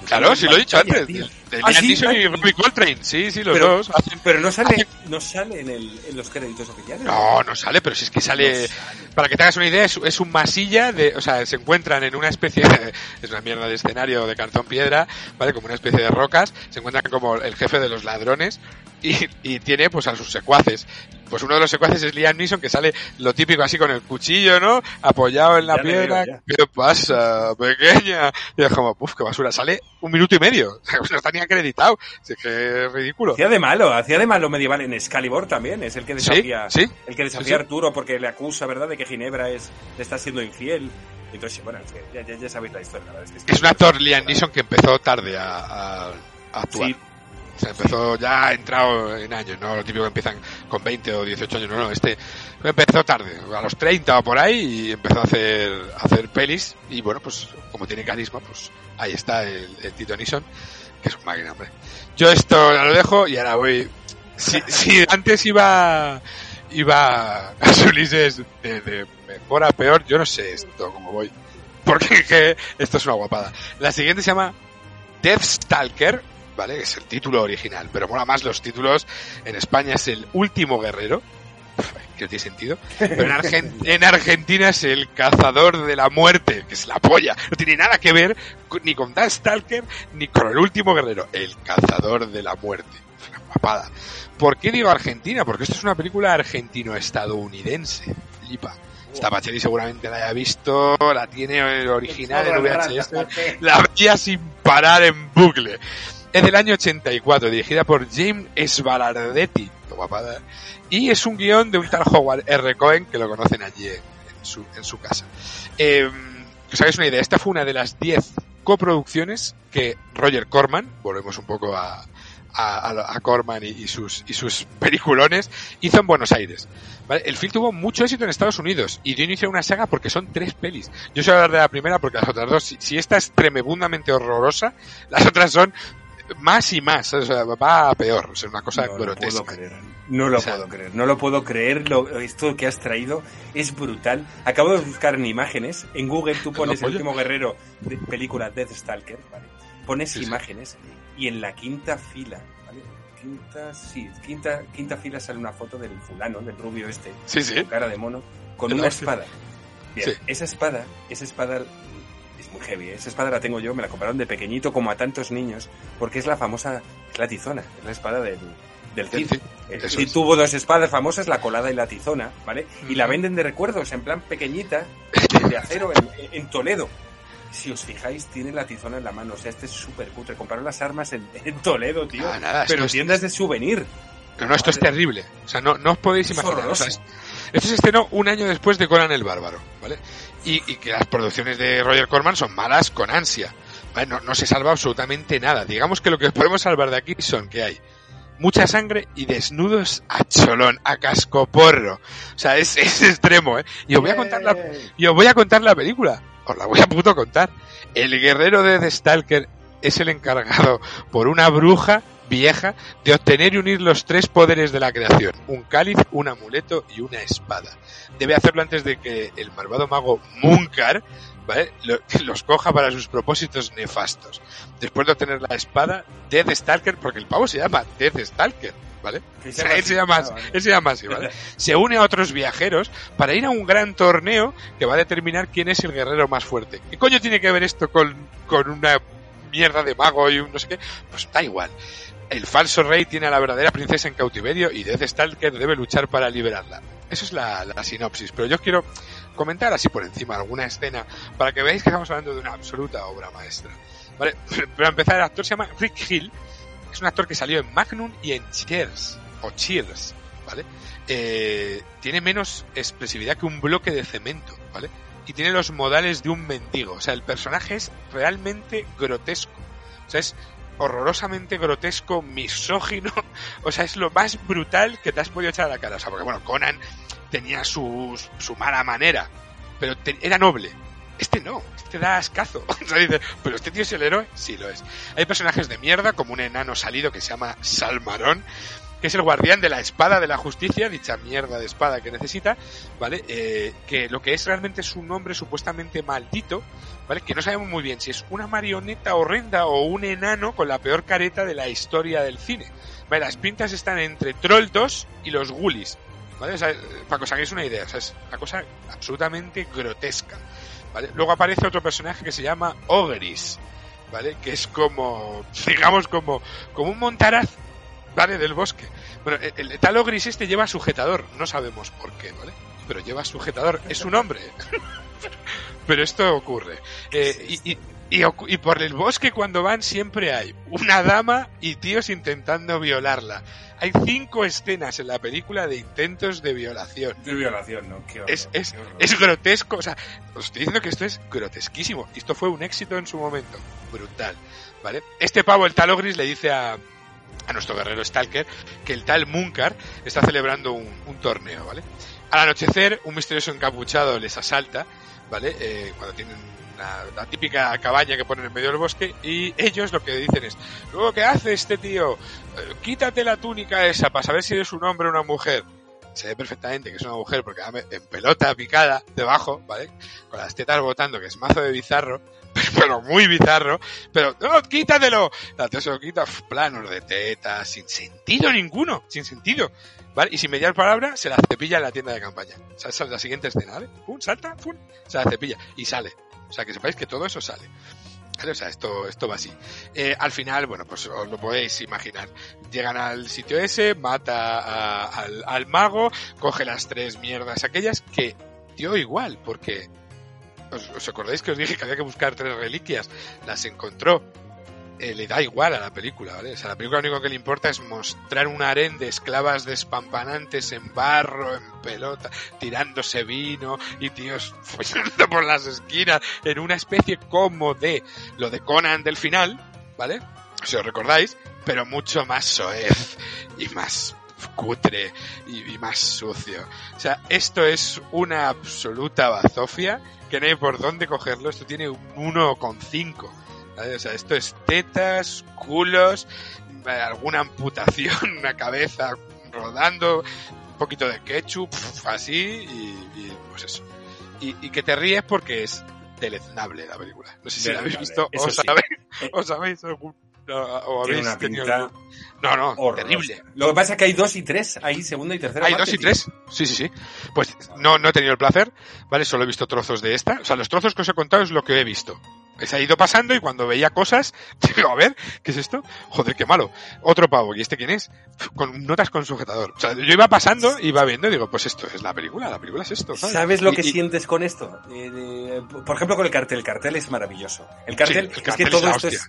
Claro, sí lo he dicho antes. tío. De Ah, Liam sí, Neeson y Robbie Coltrane. Sí, sí, los pero, dos. hacen- pero no sale, no sale en, el, en los créditos oficiales. No, no sale, pero si es que sale. Para que te hagas una idea, es, es un masilla de. O sea, se encuentran en una especie de. Es una mierda de escenario de cartón piedra, ¿vale? Como una especie de rocas. Se encuentran como el jefe de los ladrones y, y tiene pues a sus secuaces. Pues uno de los secuaces es Liam Neeson, que sale lo típico así con el cuchillo, ¿no? Apoyado en la Ya piedra. ¿Qué pasa, pequeña? Y es como, puf, qué basura. Sale un minuto y medio. *laughs* No está ni acreditado. Es que es ridículo. Hacía de malo, hacía de malo medieval en Excalibur también, es el que desafía, sí. el que desafía Sí, a Arturo porque le acusa, ¿verdad?, de que Ginebra es, le está siendo infiel. Entonces, bueno, es que ya, ya, ya sabéis la historia, la verdad es que Es un actor Liam Neeson que empezó tarde a, a- a actuar. Sea, empezó ya entrado en años, ¿no? Lo típico que empiezan con 20 o 18 años, no, no, este empezó tarde, a los 30 o por ahí, y empezó a hacer, a hacer pelis, y bueno, pues como tiene carisma, pues ahí está el, el Tito Neeson, que es un máquina, hombre. Yo esto ya lo dejo y ahora voy... Si, *laughs* si antes iba iba a Ulises de, de mejor a peor, yo no sé esto cómo voy. *laughs* Porque que esto es una guapada. La siguiente se llama Death Stalker, ¿vale? Es el título original, pero mola más los títulos. En España es el último guerrero, *laughs* que no tiene sentido. Pero en, Argen- *laughs* en Argentina es el cazador de la muerte, que es la polla. No tiene nada que ver con- ni con Death Stalker ni con el último guerrero, el cazador de la muerte. Una guapada. ¿Por qué digo Argentina? Porque esto es una película argentino-estadounidense. Flipa. Esta Pacheli seguramente la haya visto, la tiene el original en VHS, la veía sin parar en bucle. Es del año 84, dirigida por qué guapada, y es un guion de un tal Howard R. Cohen, que lo conocen allí en, su, casa. Eh, una idea, esta fue una de las 10 coproducciones que Roger Corman, volvemos un poco a, Corman y, y sus, y peliculones, hizo en Buenos Aires. El film tuvo mucho éxito en Estados Unidos y dio inicio a una saga porque son tres pelis. Yo soy hablar de la primera porque las otras dos, si, si esta es tremebundamente horrorosa, las otras son más y más, o sea, va a peor, o sea, una cosa No lo grotesca. puedo creer. No lo O sea, puedo creer, no lo puedo creer. Lo, esto que has traído es brutal. Acabo de buscar en imágenes. En Google tú *laughs* pones el pollo. último guerrero de película Death Stalker, ¿vale? Pones Sí, sí. imágenes y en la quinta fila, ¿vale? Quinta, sí, quinta, quinta fila sale una foto del fulano, del rubio este, Sí, con cara de mono, con una espada. Bien, esa espada, esa espada es muy heavy. ¿eh? Esa espada la tengo yo, me la compraron de pequeñito como a tantos niños, porque es la famosa, es la tizona, es la espada del, del Cid. El eso Cid tuvo dos espadas famosas, la colada y la tizona, ¿vale? Y la venden de recuerdos, en plan pequeñita, de, *laughs* de acero, en, en Toledo. Si os fijáis, tiene la tizona en la mano. O sea, este es súper cutre. Compraron las armas en, en Toledo, tío. Ah, nada, pero es- tiendas de souvenir. No, no, esto es terrible. O sea, no, no os podéis imaginar. O sea, es- esto se estrenó un año después de Conan el Bárbaro, ¿vale? Y, y que las producciones de Roger Corman son malas con ansia. ¿vale? No, no se salva absolutamente nada. Digamos que lo que podemos salvar de aquí son que hay mucha sangre y desnudos a cholón, a cascoporro. O sea, es, *laughs* es extremo, ¿eh? Y os voy a contar la, y os voy a contar la película. Os la voy a puto contar. El guerrero de The Stalker es el encargado por una bruja vieja de obtener y unir los tres poderes de la creación. Un cáliz, un amuleto y una espada. Debe hacerlo antes de que el malvado mago Munkar ¿vale? Lo- *laughs* los coja para sus propósitos nefastos. Después de obtener la espada, Death Stalker, porque el pavo se llama Death Stalker, ¿vale? O se sea, llama él así. se llama, Ah, él se llama así, ¿vale? *laughs* Se une a otros viajeros para ir a un gran torneo que va a determinar quién es el guerrero más fuerte. ¿Qué coño tiene que ver esto con, con una mierda de mago y un no sé qué? Pues da igual. El falso rey tiene a la verdadera princesa en cautiverio y Death Stalker debe luchar para liberarla. Eso es la, la sinopsis, pero yo quiero comentar así por encima alguna escena para que veáis que estamos hablando de una absoluta obra maestra. Vale, *laughs* para empezar, el actor se llama Rick Hill, es un actor que salió en Magnum y en Cheers, o Cheers, ¿vale? Eh, tiene menos expresividad que un bloque de cemento, ¿vale? Y tiene los modales de un mendigo, o sea, el personaje es realmente grotesco, o sea, es horrorosamente grotesco, misógino, *laughs* o sea, es lo más brutal que te has podido echar a la cara, o sea, porque bueno, Conan tenía su, su mala manera, pero era noble, Este no, este da ascazo. *laughs* O sea, dice, pero este tío es el héroe, sí lo es. Hay personajes de mierda, como un enano salido que se llama Salmarón, que es el guardián de la espada de la justicia, dicha mierda de espada que necesita, ¿vale? Eh, que lo que es realmente es un hombre supuestamente maldito, ¿vale? Que no sabemos muy bien si es una marioneta horrenda o un enano con la peor careta de la historia del cine. Vale, las pintas están entre Troll 2 y los Ghoulies, ¿vale? O sea, para que os hagáis una idea, o sea, es una cosa absolutamente grotesca, ¿vale? Luego aparece otro personaje que se llama Ogris, ¿vale? Que es como, *laughs* digamos, como, como un montaraz, ¿vale? Del bosque. Bueno, el, el tal Ogris este lleva sujetador, no sabemos por qué, ¿vale? Pero lleva sujetador, es un hombre. *laughs* Pero esto ocurre. Eh, y, y, y, y por el bosque cuando van siempre hay una dama y tíos intentando violarla. Hay cinco escenas en la película de intentos de violación. De violación, ¿no? Qué horror, Es, es, qué es grotesco, o sea, os estoy diciendo que esto es grotesquísimo. Y esto fue un éxito en su momento. Brutal, ¿vale? Este pavo, el tal Ogris, le dice a, a nuestro guerrero Stalker que el tal Munkar está celebrando un, torneo, ¿vale? Al anochecer, un misterioso encapuchado les asalta, ¿vale? Eh, cuando tienen la, la típica cabaña que ponen en medio del bosque y ellos lo que dicen es, luego ¿qué hace este tío? Eh, quítate la túnica esa para saber si eres un hombre o una mujer. Se ve perfectamente que es una mujer porque en pelota picada debajo, ¿vale? Con las tetas botando, que es mazo de bizarro, *laughs* pero muy bizarro, pero no, quítatelo. La se lo quita, planos de tetas, sin sentido ninguno, sin sentido. ¿Vale? Y sin mediar palabra, se la cepilla en la tienda de campaña. O sea, esa es la siguiente escena, ¿vale? Pum, salta, pum, se la cepilla y sale. O sea, que sepáis que todo eso sale. O sea, esto, esto va así. Eh, al final, bueno, pues os lo podéis imaginar. Llegan al sitio ese, mata a- al, al mago, coge las tres mierdas aquellas que dio igual, porque ¿Os, os acordáis que os dije que había que buscar tres reliquias? Las encontró. Eh, le da igual a la película, ¿vale? O sea, la película lo único que le importa es mostrar un harén de esclavas despampanantes en barro, en pelota, tirándose vino y tíos follando por las esquinas en una especie como de lo de Conan del final, ¿vale? Si os recordáis, pero mucho más soez y más cutre y, y más sucio. O sea, esto es una absoluta bazofia que no hay por dónde cogerlo. Esto tiene un 1,5. ¿vale? O sea, esto es tetas, culos, alguna amputación, *laughs* una cabeza rodando, un poquito de ketchup, así, y, y, pues eso. Y, y que te ríes porque es deleznable la película. No sé si la habéis visto o sí. sabéis, o sabéis algún- o- habéis una tenido pinta No, no, horrorosa. terrible. Lo que pasa es que hay dos y tres, hay segunda y tercera Hay parte, dos y tío. tres. Sí, sí, sí. Pues no, no he tenido el placer, ¿vale? Solo he visto trozos de esta. O sea, los trozos que os he contado es lo que he visto. Se ha ido pasando y cuando veía cosas, *laughs* digo, a ver, ¿qué es esto? Joder, qué malo. Otro pavo, ¿y este quién es? Con notas con sujetador. O sea, yo iba pasando, iba viendo y digo, pues esto es la película, la película es esto, ¿sabes? ¿Sabes lo Y- que y- sientes con esto? Eh, por ejemplo, con el cartel. El cartel es maravilloso. El cartel, Sí, el es cartel que es todo esto es.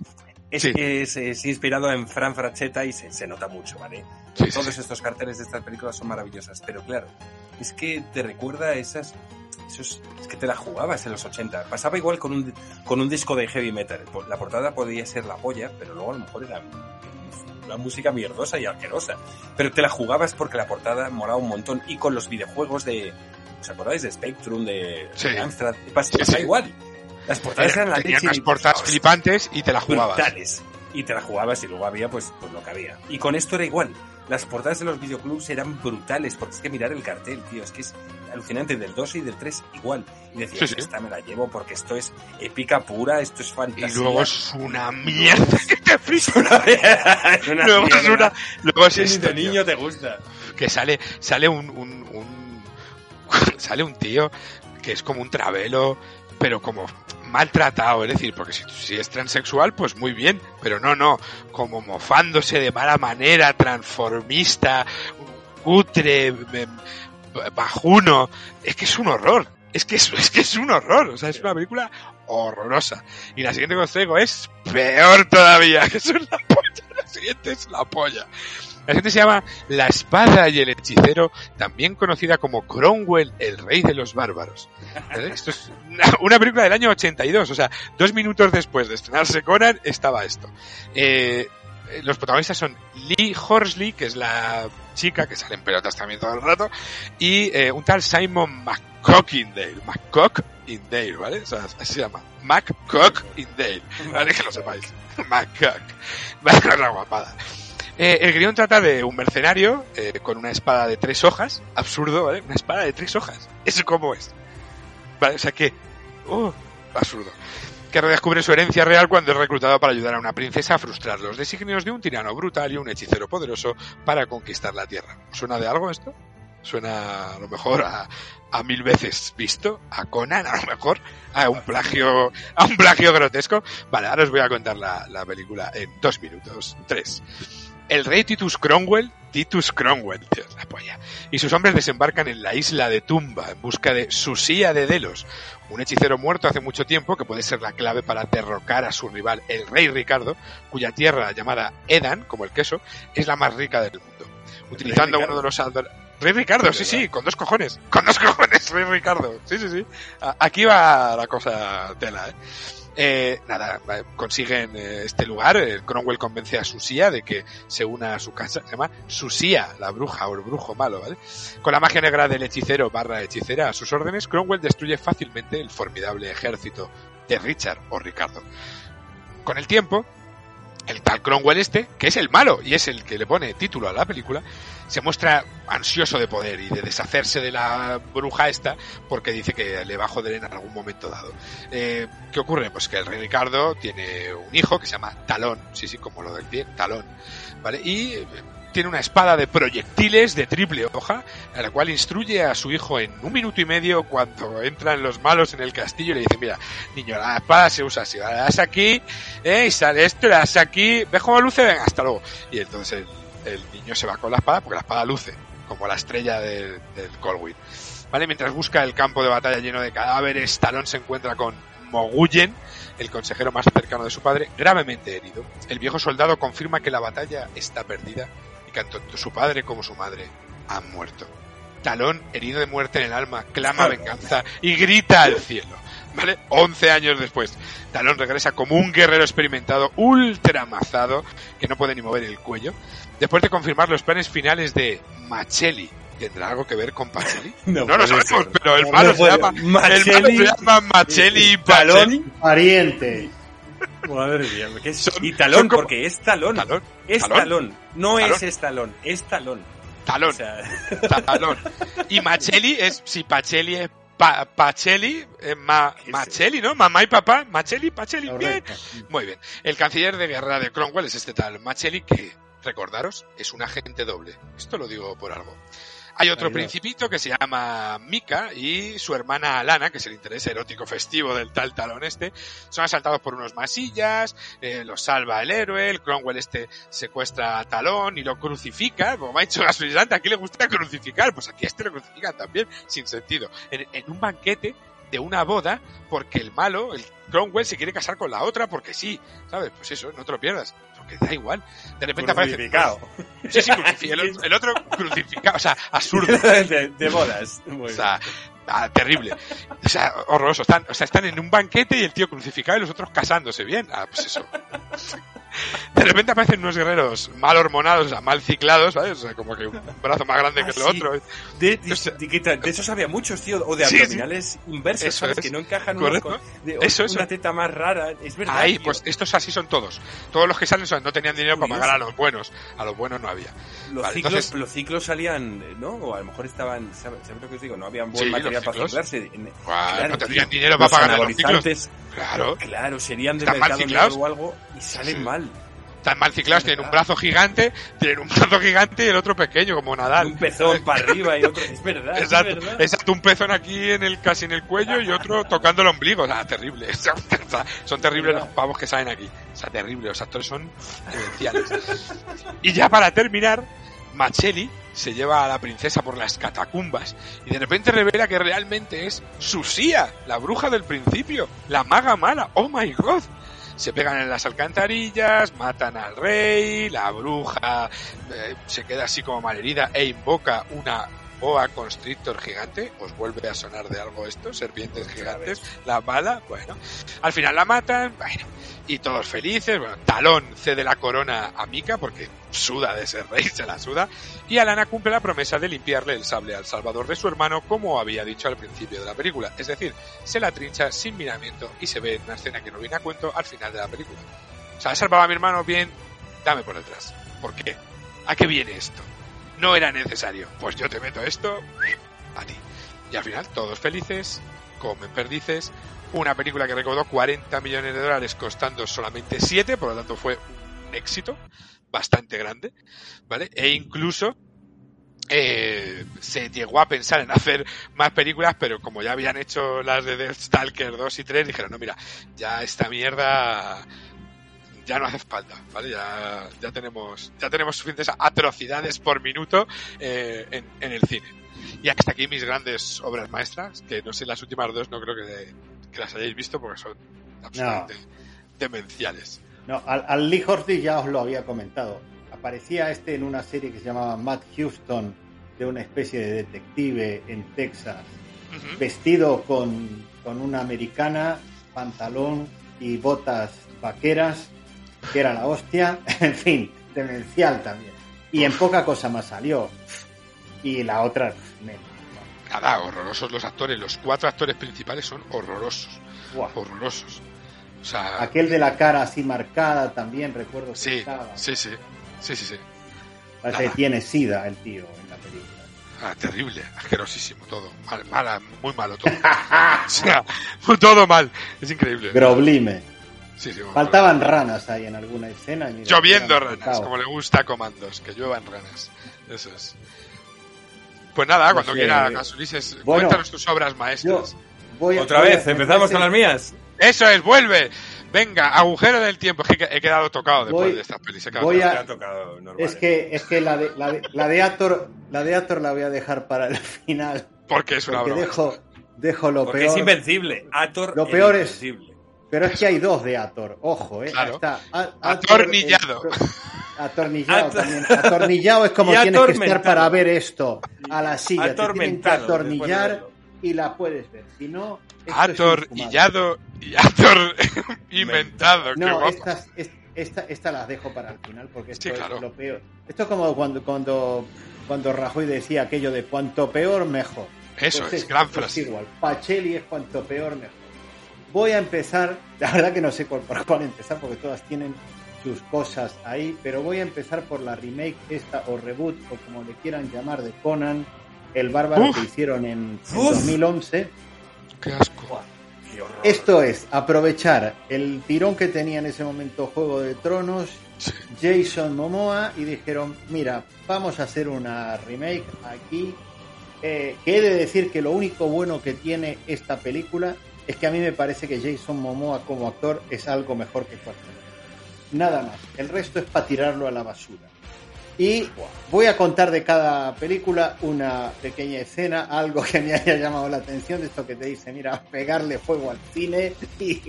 Es, Sí. es- es inspirado en Fran Frachetta y se, se nota mucho, ¿vale? Sí, Todos sí. estos carteles de estas películas son maravillosas, pero claro, es que te recuerda a esas... Esos, es que te la jugabas en los 80. Pasaba igual con un, con un disco de heavy metal. La portada podía ser la polla, pero luego a lo mejor era una música mierdosa y asquerosa. Pero te la jugabas porque la portada molaba un montón. Y con los videojuegos de... ¿Os acordáis de Spectrum, de, Sí. de Amstrad? Pas- Sí, sí. igual. Las portadas eran la leche unas y- portadas flipantes y te la jugabas. brutales. Y te la jugabas y luego había pues, pues lo que había. Y con esto era igual. Las portadas de los videoclubs eran brutales, porque es que mirar el cartel, tío, es que es alucinante. Del 2 y del 3 igual. Y decías, Sí, sí. esta me la llevo porque esto es épica pura, esto es Y fantasía. luego es una mierda que te frisa. *laughs* Luego es una, luego es esto, de niño te gusta. que sale sale un, un, un- *laughs* sale un tío que es como un travelo pero como maltratado es decir porque si, si es transexual pues muy bien pero no no como mofándose de mala manera transformista cutre me- bajuno es que es un horror es que es, *laughs* es que es un horror o sea es una película horrorosa. Y la siguiente que os traigo es peor todavía *laughs* que es una polla la siguiente es la polla la gente se llama La Espada y el Hechicero, también conocida como Cromwell, el Rey de los Bárbaros. ¿Vale? Esto es una, película del año 82, o sea, dos minutos después de estrenarse Conan estaba esto. Eh, eh, los protagonistas son Lee Horsley, que es la chica que sale en pelotas también todo el rato, y eh, un tal Simon McCockindale. McCockindale, ¿vale? O sea, así se llama. McCockindale. ¿Vale? Que lo sepáis. *laughs* McCock. Vale, *laughs* una guapada. Eh, el guion trata de un mercenario eh, con una espada de tres hojas. Absurdo, ¿vale? Una espada de tres hojas. ¿Eso cómo es? Vale, o sea que... Oh, absurdo. Que redescubre su herencia real cuando es reclutado para ayudar a una princesa a frustrar los designios de un tirano brutal y un hechicero poderoso para conquistar la tierra. ¿Suena de algo esto? Suena a lo mejor a, a mil veces visto, a Conan a lo mejor, a un plagio, a un plagio grotesco. Vale, ahora os voy a contar la película en dos minutos, tres. El rey Titus Cromwell, Titus Cromwell, tío, la polla, y sus hombres desembarcan en la isla de Tumba en busca de Susía de Delos, un hechicero muerto hace mucho tiempo que puede ser la clave para derrocar a su rival, el rey Ricardo, cuya tierra llamada Edan, como el queso, es la más rica del mundo. Utilizando uno de los Rey Ricardo, sí, sí, con dos cojones. Con dos cojones, *laughs* Rey Ricardo. Sí, sí, sí. Aquí va la cosa tela, ¿eh? Eh, nada, consiguen eh, este lugar. eh, Cromwell convence a Susía de que se una a su casa. Se llama Susía, la bruja o el brujo malo, ¿vale? Con la magia negra del hechicero barra hechicera a sus órdenes, Cromwell destruye fácilmente el formidable ejército de Richard o Ricardo. Con el tiempo, el tal Cromwell este, que es el malo y es el que le pone título a la película, se muestra ansioso de poder y de deshacerse de la bruja esta porque dice que le va a joder en algún momento dado. Eh, ¿Qué ocurre? Pues que el rey Ricardo tiene un hijo que se llama Talón, sí, sí, como lo del pie, Talón, ¿vale? Y eh, tiene una espada de proyectiles de triple hoja, a la cual instruye a su hijo en un minuto y medio cuando entran los malos en el castillo y le dice, mira, niño, la espada se usa así, la das aquí, eh, y sale esto, la das aquí, ves cómo luce, venga, hasta luego. Y entonces el, niño se va con la espada porque la espada luce, como la estrella del, Colwyn. ¿Vale? Mientras busca el campo de batalla lleno de cadáveres, Talón se encuentra con Mogullen, el consejero más cercano de su padre, gravemente herido. El viejo soldado confirma que la batalla está perdida que tanto su padre como su madre han muerto. Talón, herido de muerte en el alma, clama venganza y grita al cielo. ¿Vale? 11 años después, Talón regresa como un guerrero experimentado, ultramazado, que no puede ni mover el cuello, después de confirmar los planes finales de Machelli. ¿Tendrá algo que ver con Pacheli? *laughs* No No, lo sabemos, ser. pero el No malo se puede. llama, el malo Machelli se llama Machelli y Talón. Pacheli. Pariente. Madre mía, ¿qué es? Son- y talón, porque es talón. Talón. Es Talón. talón. No Talón. es estalón, es talón. Talón. O sea, *laughs* Talón. Y Machelli es, si Pacheli es pa, Pacheli, eh, ma, Machelli, ¿no? Mamá y papá, Machelli, Pacheli, bien. Muy bien. El canciller de guerra de Cromwell es este tal Machelli que, recordaros, es un agente doble. Esto lo digo por algo. Hay otro principito que se llama Mika y su hermana Alana, que es el interés erótico festivo del tal talón este, son asaltados por unos masillas, eh, los salva el héroe, el Cromwell este secuestra a Talón y lo crucifica, como me ha dicho Gasolizante, aquí le gusta crucificar, pues aquí a este lo crucifican también, sin sentido, en, en un banquete de una boda, porque el malo, el Cromwell, se quiere casar con la otra porque sí, ¿sabes? Pues eso, no te lo pierdas, porque da igual. De repente aparece... Crucificado. *laughs* Sí, sí, crucifi- el, el otro crucificado, o sea, absurdo. *laughs* de, de bodas. Muy O sea, ah, terrible. O sea, horroroso. Están, o sea, están en un banquete y el tío crucificado y los otros casándose bien. Ah, pues eso. *laughs* De repente aparecen unos guerreros mal hormonados, o sea, mal ciclados, ¿sabes? O sea, como que un brazo más grande que Ah, el sí. otro. De, de, de, que- de esos había muchos, tío. O de Sí, sí. abdominales inversos, Eso ¿sabes? es. Que no encajan unos con- de, Eso, una eso. teta más rara. Es verdad. Ahí, tío. pues estos así son todos. Todos los que salen son- no tenían dinero para pagar a los buenos. A los buenos no había. Los, Vale, ciclos, entonces- los ciclos salían, ¿no? O a lo mejor estaban, ¿sabes, ¿sabes lo que os digo? No habían buen material para ciclarse. Claro, no tendrían tío, dinero para pagar a los ciclos. Claro. Claro, serían de mercado negro o algo y salen mal. Están mal ciclados, tienen un brazo gigante, tienen un brazo gigante y el otro pequeño, como Nadal. Un pezón para arriba y otro. Es verdad, es Exacto, verdad. exacto, un pezón aquí en el casi en el cuello y otro tocando el ombligo. O sea, terrible. *laughs* O sea, son terribles los pavos que salen aquí. O sea, terrible. Los actores son demenciales. Y ya para terminar, Machelli se lleva a la princesa por las catacumbas y de repente revela que realmente es Susía, la bruja del principio, la maga mala. Oh my god. Se pegan en las alcantarillas, matan al rey, la bruja eh, se queda así como malherida e invoca una boa constrictor gigante. ¿Os vuelve a sonar de algo esto? Serpientes gigantes, la bala, bueno. Al final la matan, bueno. Y todos felices, bueno, Talón cede la corona a Mika porque suda de ser rey, *laughs* se la suda. Y Alana cumple la promesa de limpiarle el sable al salvador de su hermano, como había dicho al principio de la película. Es decir, se la trincha sin miramiento y se ve en una escena que no viene a cuento al final de la película. O sea, he salvado a mi hermano bien, dame por detrás. ¿Por qué? ¿A qué viene esto? No era necesario. Pues yo te meto esto a ti. Y al final, todos felices, comen perdices. Una película que recaudó 40 millones de dólares costando solamente 7, por lo tanto fue un éxito bastante grande, ¿vale? E incluso eh, se llegó a pensar en hacer más películas, pero como ya habían hecho las de Death Stalker 2 y 3, dijeron, no, mira, ya esta mierda ya no hace falta, ¿vale? Ya, ya tenemos ya tenemos suficientes atrocidades por minuto eh, en, en, el cine. Y hasta aquí mis grandes obras maestras, que no sé, las últimas dos no creo que, que las hayáis visto porque son absolutamente no. demenciales. No, al, al Lee Horsley ya os lo había comentado. Aparecía este en una serie que se llamaba Matt Houston, de una especie de detective en Texas, uh -huh. vestido con, con una americana, pantalón y botas vaqueras, que era la hostia, *laughs* en fin, demencial también. Y en poca cosa más salió. Y la otra, menos. Nada, horrorosos los actores. Los cuatro actores principales son horrorosos. Wow. Horrorosos. O sea, Aquel de la cara así marcada también, recuerdo que sí, estaba. sí, sí, sí, sí, sí. Parece que tiene sida el tío en la película. Ah, terrible, asquerosísimo todo. Mal, mala, muy malo todo. *laughs* o sea, todo mal. Es increíble. Groblime. Sí, sí, Faltaban ranas ahí en alguna escena. Mira, Lloviendo ranas, como le gusta a Comandos, que lluevan ranas. Eso es. Pues nada, cuando sé, quiera, Casulises, bueno, cuéntanos tus obras maestras. A, Otra vez, empezamos con las mías. Eso es, vuelve. Venga, agujero del tiempo. Es que he quedado tocado después voy, de estas pelis. Voy a, tocado normal, es que, es que la, de, la, de, la, de Ator, la de Ator la voy a dejar para el final. Porque es una porque broma. Dejo, dejo lo porque peor. es invencible. Ator lo peor es. Invencible. Pero es que hay dos de Ator, ojo, eh. Claro. Está, a, atornillado. El, atornillado también. Atornillado es como *laughs* tienes que estar para ver esto a la silla. Te tienen que atornillar y la puedes ver. Si no, atornillado y ator *laughs* inventado. No, estas, esta, esta las dejo para el final porque esto sí, claro. es lo peor. Esto es como cuando, cuando, cuando Rajoy decía aquello de cuanto peor, mejor. Eso Entonces, es, gran frase. Es igual. Pacheli es cuanto peor, mejor. Voy a empezar, *laughs* la verdad que no sé por, por cuál empezar porque todas tienen sus cosas ahí, pero voy a empezar por la remake esta o reboot o como le quieran llamar de Conan, el bárbaro Uf. que hicieron en, en 2011. Qué asco. Qué horror. Esto es aprovechar el tirón que tenía en ese momento Juego de Tronos. Jason Momoa y dijeron, mira, vamos a hacer una remake aquí. Eh, que he de decir que lo único bueno que tiene esta película es que a mí me parece que Jason Momoa como actor es algo mejor que Schwarzenegger. Nada más. El resto es para tirarlo a la basura. Y voy a contar de cada película una pequeña escena, algo que me haya llamado la atención, de esto que te dice, mira, pegarle fuego al cine *laughs* y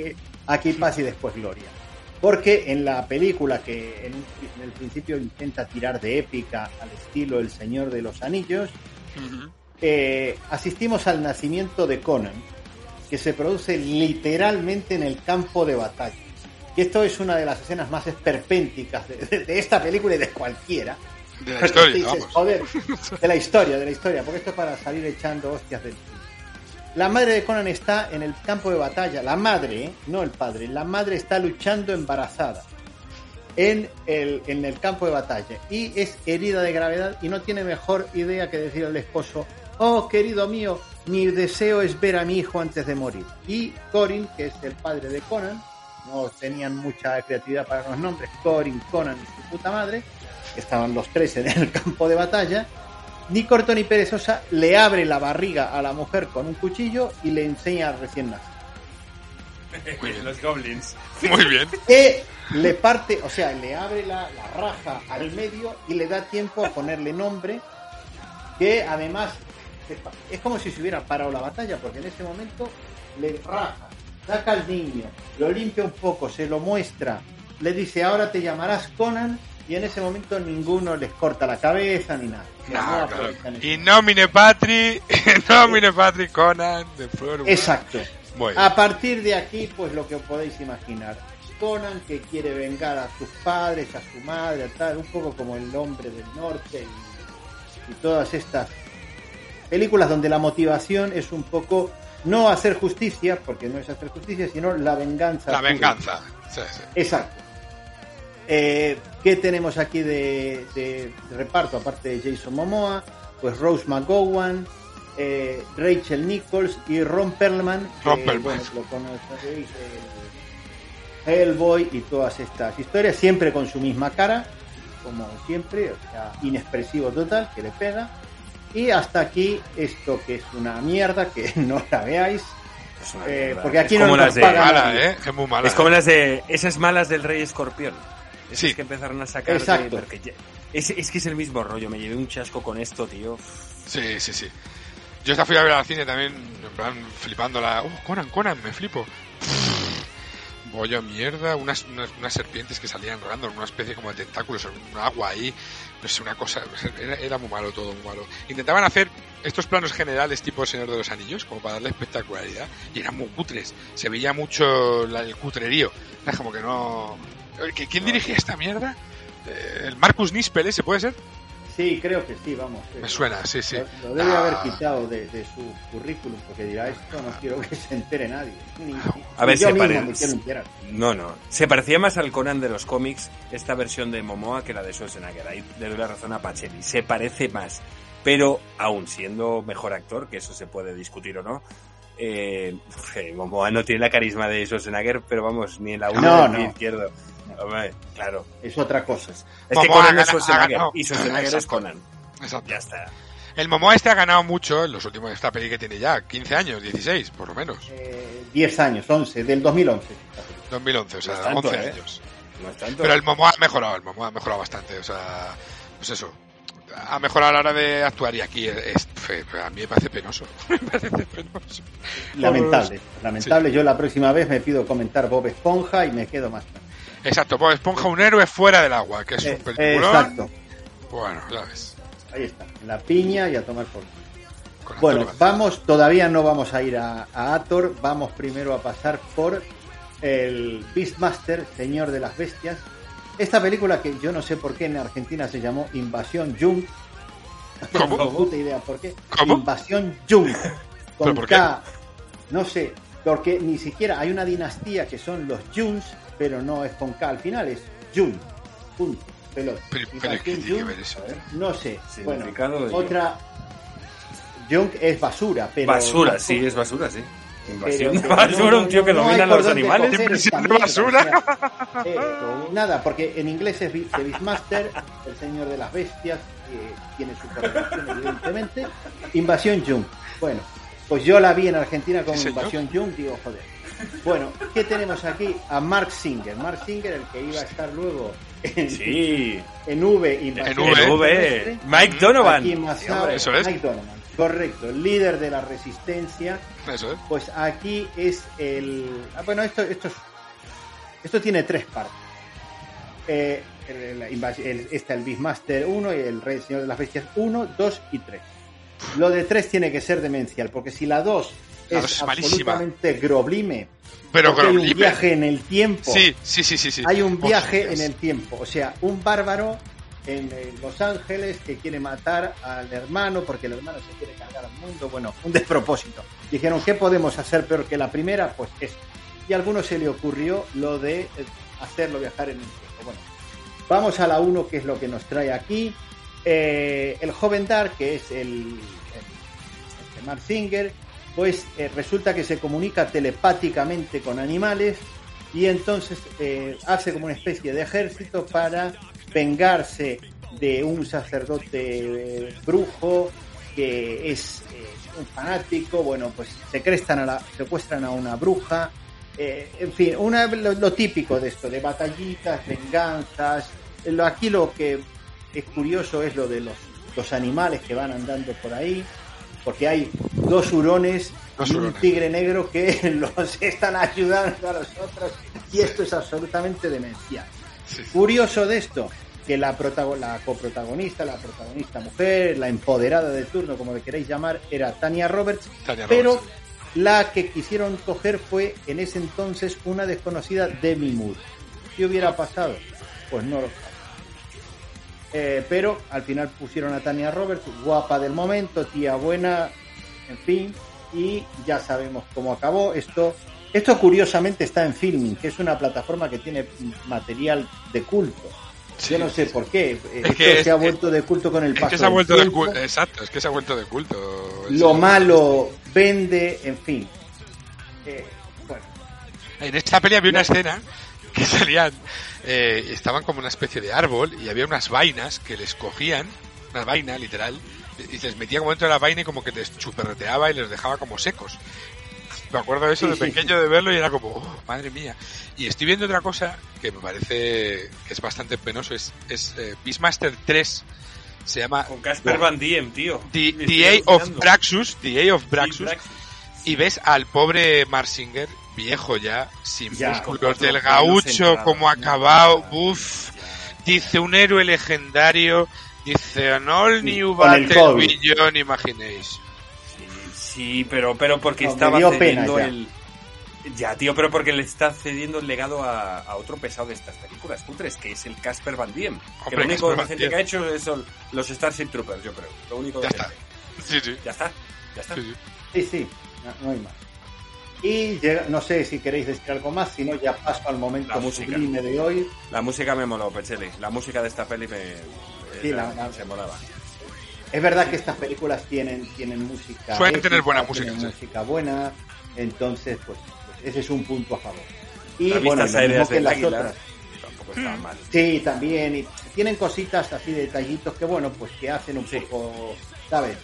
aquí paz y después gloria. Porque en la película que en, en el principio intenta tirar de épica al estilo El Señor de los Anillos, uh -huh. eh, asistimos al nacimiento de Conan, que se produce literalmente en el campo de batalla. Y esto es una de las escenas más esperpénticas de, de, de esta película y de cualquiera. De la historia, dices, vamos. Joder, de la historia, de la historia, porque esto es para salir echando hostias del cine. La madre de Conan está en el campo de batalla. La madre, ¿eh? no el padre. La madre está luchando embarazada en el, en el campo de batalla y es herida de gravedad y no tiene mejor idea que decir al esposo, oh querido mío, mi deseo es ver a mi hijo antes de morir. Y Corin, que es el padre de Conan, no tenían mucha creatividad para los nombres, Corin, Conan y su puta madre, estaban los tres en el *laughs* campo de batalla, ni corto ni perezosa le abre la barriga a la mujer con un cuchillo y le enseña al recién nacido. los goblins. Muy bien. Que le parte, o sea, le abre la, la, raja al medio y le da tiempo a ponerle nombre, que además es como si se hubiera parado la batalla, porque en ese momento le raja, saca al niño, lo limpia un poco, se lo muestra, le dice ahora te llamarás Conan Y en ese momento ninguno les corta la cabeza ni nada. Claro. Y nomine patri, *laughs* nomine patri Conan de. Exacto. Bien. A partir de aquí, pues lo que podéis imaginar. Conan que quiere vengar a sus padres, a su madre, a tal, un poco como el hombre del norte y, y todas estas películas donde la motivación es un poco no hacer justicia, porque no es hacer justicia, sino la venganza. La venganza. Sí, sí. Exacto. Eh, ¿Qué tenemos aquí de, de reparto, aparte de Jason Momoa? Pues Rose McGowan, eh, Rachel Nichols y Ron Perlman. que, Ron Perlman. bueno, lo conoceréis, el Hellboy y todas estas historias, siempre con su misma cara, como siempre, o sea, inexpresivo total, que le pega. Y hasta aquí esto que es una mierda, que *laughs* no la veáis. Eh, porque aquí Es no como nos las de- Mala. ¿eh? Es muy mala. Es como ¿eh? las de esas malas del Rey Escorpión. Esas Sí. que empezaron a sacar. de- Exacto. porque ya- es, es que es el mismo rollo. Me llevé un chasco con esto, tío. Sí, sí, sí. Yo esta fui a ver al cine también, en plan, flipándola. ¡Oh, Conan, Conan! Me flipo. Bollo mierda, unas, unas, serpientes que salían random, una especie como de tentáculos en un agua ahí. No sé, una cosa. Era, muy malo todo, muy malo. Intentaban hacer estos planos generales tipo Señor de los Anillos, como para darle espectacularidad, y eran muy cutres. Se veía mucho la- el cutrerío. Era como que no. ¿Que- ¿Quién dirigía esta mierda? Eh, ¿El Marcus Nispel ese puede ser? Sí, creo que sí, vamos. Me suena, sí, sí. Lo, lo debe Ah. haber quitado de, de su currículum porque dirá esto no quiero que se entere nadie. Ni- A ver, se mismo pare- me quiero enterar. No, no. Se parecía más al Conan de los cómics, esta versión de Momoa, que la de Schwarzenegger. Ahí le doy la razón a Pacheli. Se parece más. Pero, aún siendo mejor actor, que eso se puede discutir o no, eh, eh, Momoa no tiene la carisma de Schwarzenegger, pero vamos, ni en la una No, ni en no. el izquierdo. Hombre, claro. Es otra cosa. Es que Momoa Conan ha es Schwarzenegger y Schwarzenegger es. Conan. Exacto. Ya está. El Momoa este ha ganado mucho en los últimos, esta peli que tiene ya, 15 años, 16, por lo menos. Eh, 10 años, 11, del 2011. 2011, o sea, No tanto, 11 ¿eh? años. No tanto. Pero el Momoa ha mejorado, el Momoa ha mejorado bastante, o sea, pues eso. Ha mejorado a la hora de actuar y aquí es, es- a mí me parece penoso. *laughs* me parece penoso. Lamentable, lamentable. Yo la próxima vez me pido comentar Bob Esponja y me quedo más. Exacto, Bob Esponja, un héroe fuera del agua, que es un Eh, peliculón. exacto. Bueno, ya ves. Ahí está, la piña y a tomar por. Bueno, vamos, todavía no vamos a ir a, a Ator, vamos primero a pasar por el Beastmaster, Señor de las Bestias. Esta película que yo no sé por qué en Argentina se llamó Invasión Jung. No tengo puta idea por qué. ¿Cómo? Invasión Jung. Con ¿Pero por qué? No sé, porque ni siquiera hay una dinastía que son los Jungs, pero no es con K al final, es Jung. Punto. Pelota. Pero- pero Invasión ¿qué tiene que Jung, ver eso? No sé. Bueno, otra. Junk es basura, pero. basura, sí, es basura, sí. Invasión de basura, no, un tío que no domina por los animales. Invasión de basura. o sea, eh, nada, porque en inglés es The Beastmaster, el señor de las bestias, que tiene su correlación, evidentemente. Invasión Junk. Bueno, pues yo la vi en Argentina como. Invasión Junk, digo, joder. Bueno, ¿qué tenemos aquí? A Mark Singer. Mark Singer, el que iba a estar luego en, Sí. en V, Invasión En V. Mike Donovan. Aquí Sí, Masao. Eso es. Mike Donovan, correcto, líder de la resistencia. Eso es. Pues aquí es el. ah, bueno, esto, esto, es- esto tiene tres partes. Eh, el, invas- el- está el Beastmaster 1 y el Rey Señor de las Bestias 1, 2 y 3. Lo de 3 tiene que ser demencial, porque si la 2 La es, es absolutamente groblime, Pero porque hay un Groblime. viaje en el tiempo, Sí, sí, sí, sí. sí. hay un viaje Hostias. en el tiempo. O sea, un bárbaro en Los Ángeles que quiere matar al hermano porque el hermano se quiere cargar al mundo. Bueno, un despropósito. Dijeron, ¿qué podemos hacer peor que la primera? Pues eso. Y a alguno se le ocurrió lo de eh, hacerlo viajar en el tiempo. Bueno, vamos a la 1, que es lo que nos trae aquí. Eh, el joven Dark, que es el, el, el Mark Singer, pues eh, resulta que se comunica telepáticamente con animales y entonces eh, hace como una especie de ejército para vengarse de un sacerdote brujo que es eh, un fanático, bueno, pues secuestran a, la, secuestran a una bruja, en fin, una, lo, lo típico de esto, de batallitas, venganzas. Aquí lo que es curioso es lo de los, los animales que van andando por ahí, porque hay dos hurones Dos y un hurones. tigre negro que *laughs* los están ayudando a los otros y esto es absolutamente demencial. Sí. Curioso de esto, que la, la coprotagonista, la protagonista mujer, la empoderada de turno, como le queréis llamar, era Tania Roberts, Tania pero Roberts. la que quisieron coger fue en ese entonces una desconocida Demi Moore. ¿Qué hubiera pasado? Pues no lo. Eh, pero al final pusieron a Tania Roberts, guapa del momento, tía buena, en fin, y ya sabemos cómo acabó. Esto, esto curiosamente está en Filming, que es una plataforma que tiene material de culto. Yo no sé por qué. Es Esto que se es- ha vuelto de culto con el Es paso que se ha del vuelto de culto. Exacto, es que se ha vuelto de culto. Lo malo vende, en fin. Eh, bueno, En esta peli había una escena que salían, eh, estaban como una especie de árbol y había unas vainas que les cogían, una vaina literal, y les metían como dentro de la vaina y como que les chuperreteaba y les dejaba como secos. Me acuerdo de eso Sí, de sí, pequeño de verlo y era como, oh, madre mía. Y estoy viendo otra cosa que me parece que es bastante penoso, es, es eh, Beastmaster 3. Se llama Con Casper Van Diem, tío. The, The of. Braxus, The A of Braxus, Braxus. y ves al pobre Marsinger, viejo ya, sin Ya, músculos, del gaucho, como acabado, uff, dice un héroe legendario, dice an all new el battle COVID. beyond imagination. Sí, pero, pero porque No, estaba pena cediendo ya. el. Ya, tío, pero porque le está cediendo el legado a, a otro pesado de estas películas cutres, que es el Casper Van Diem. que Hombre, lo único Diem. que ha hecho es son los Starship Troopers, yo creo. Lo único Ya decente. está. Sí, sí. Ya está. Ya está. sí, sí. sí, sí, no, no hay más. Y llega- no sé si queréis decir algo más, si no ya paso al momento La música. sublime de hoy. La música me moló, Pecheli. La música de esta peli me. Sí, la- la- se molaba. Es verdad que estas películas tienen, tienen música. Suelen tener buena tienen música, sí. música buena, entonces, pues, pues ese es un punto a favor. Y Las bueno, lo mismo aéreas que las águila otras. tampoco estaban mal. Sí, también. Y tienen cositas así, detallitos que, bueno, pues que hacen un poco, ¿sabes?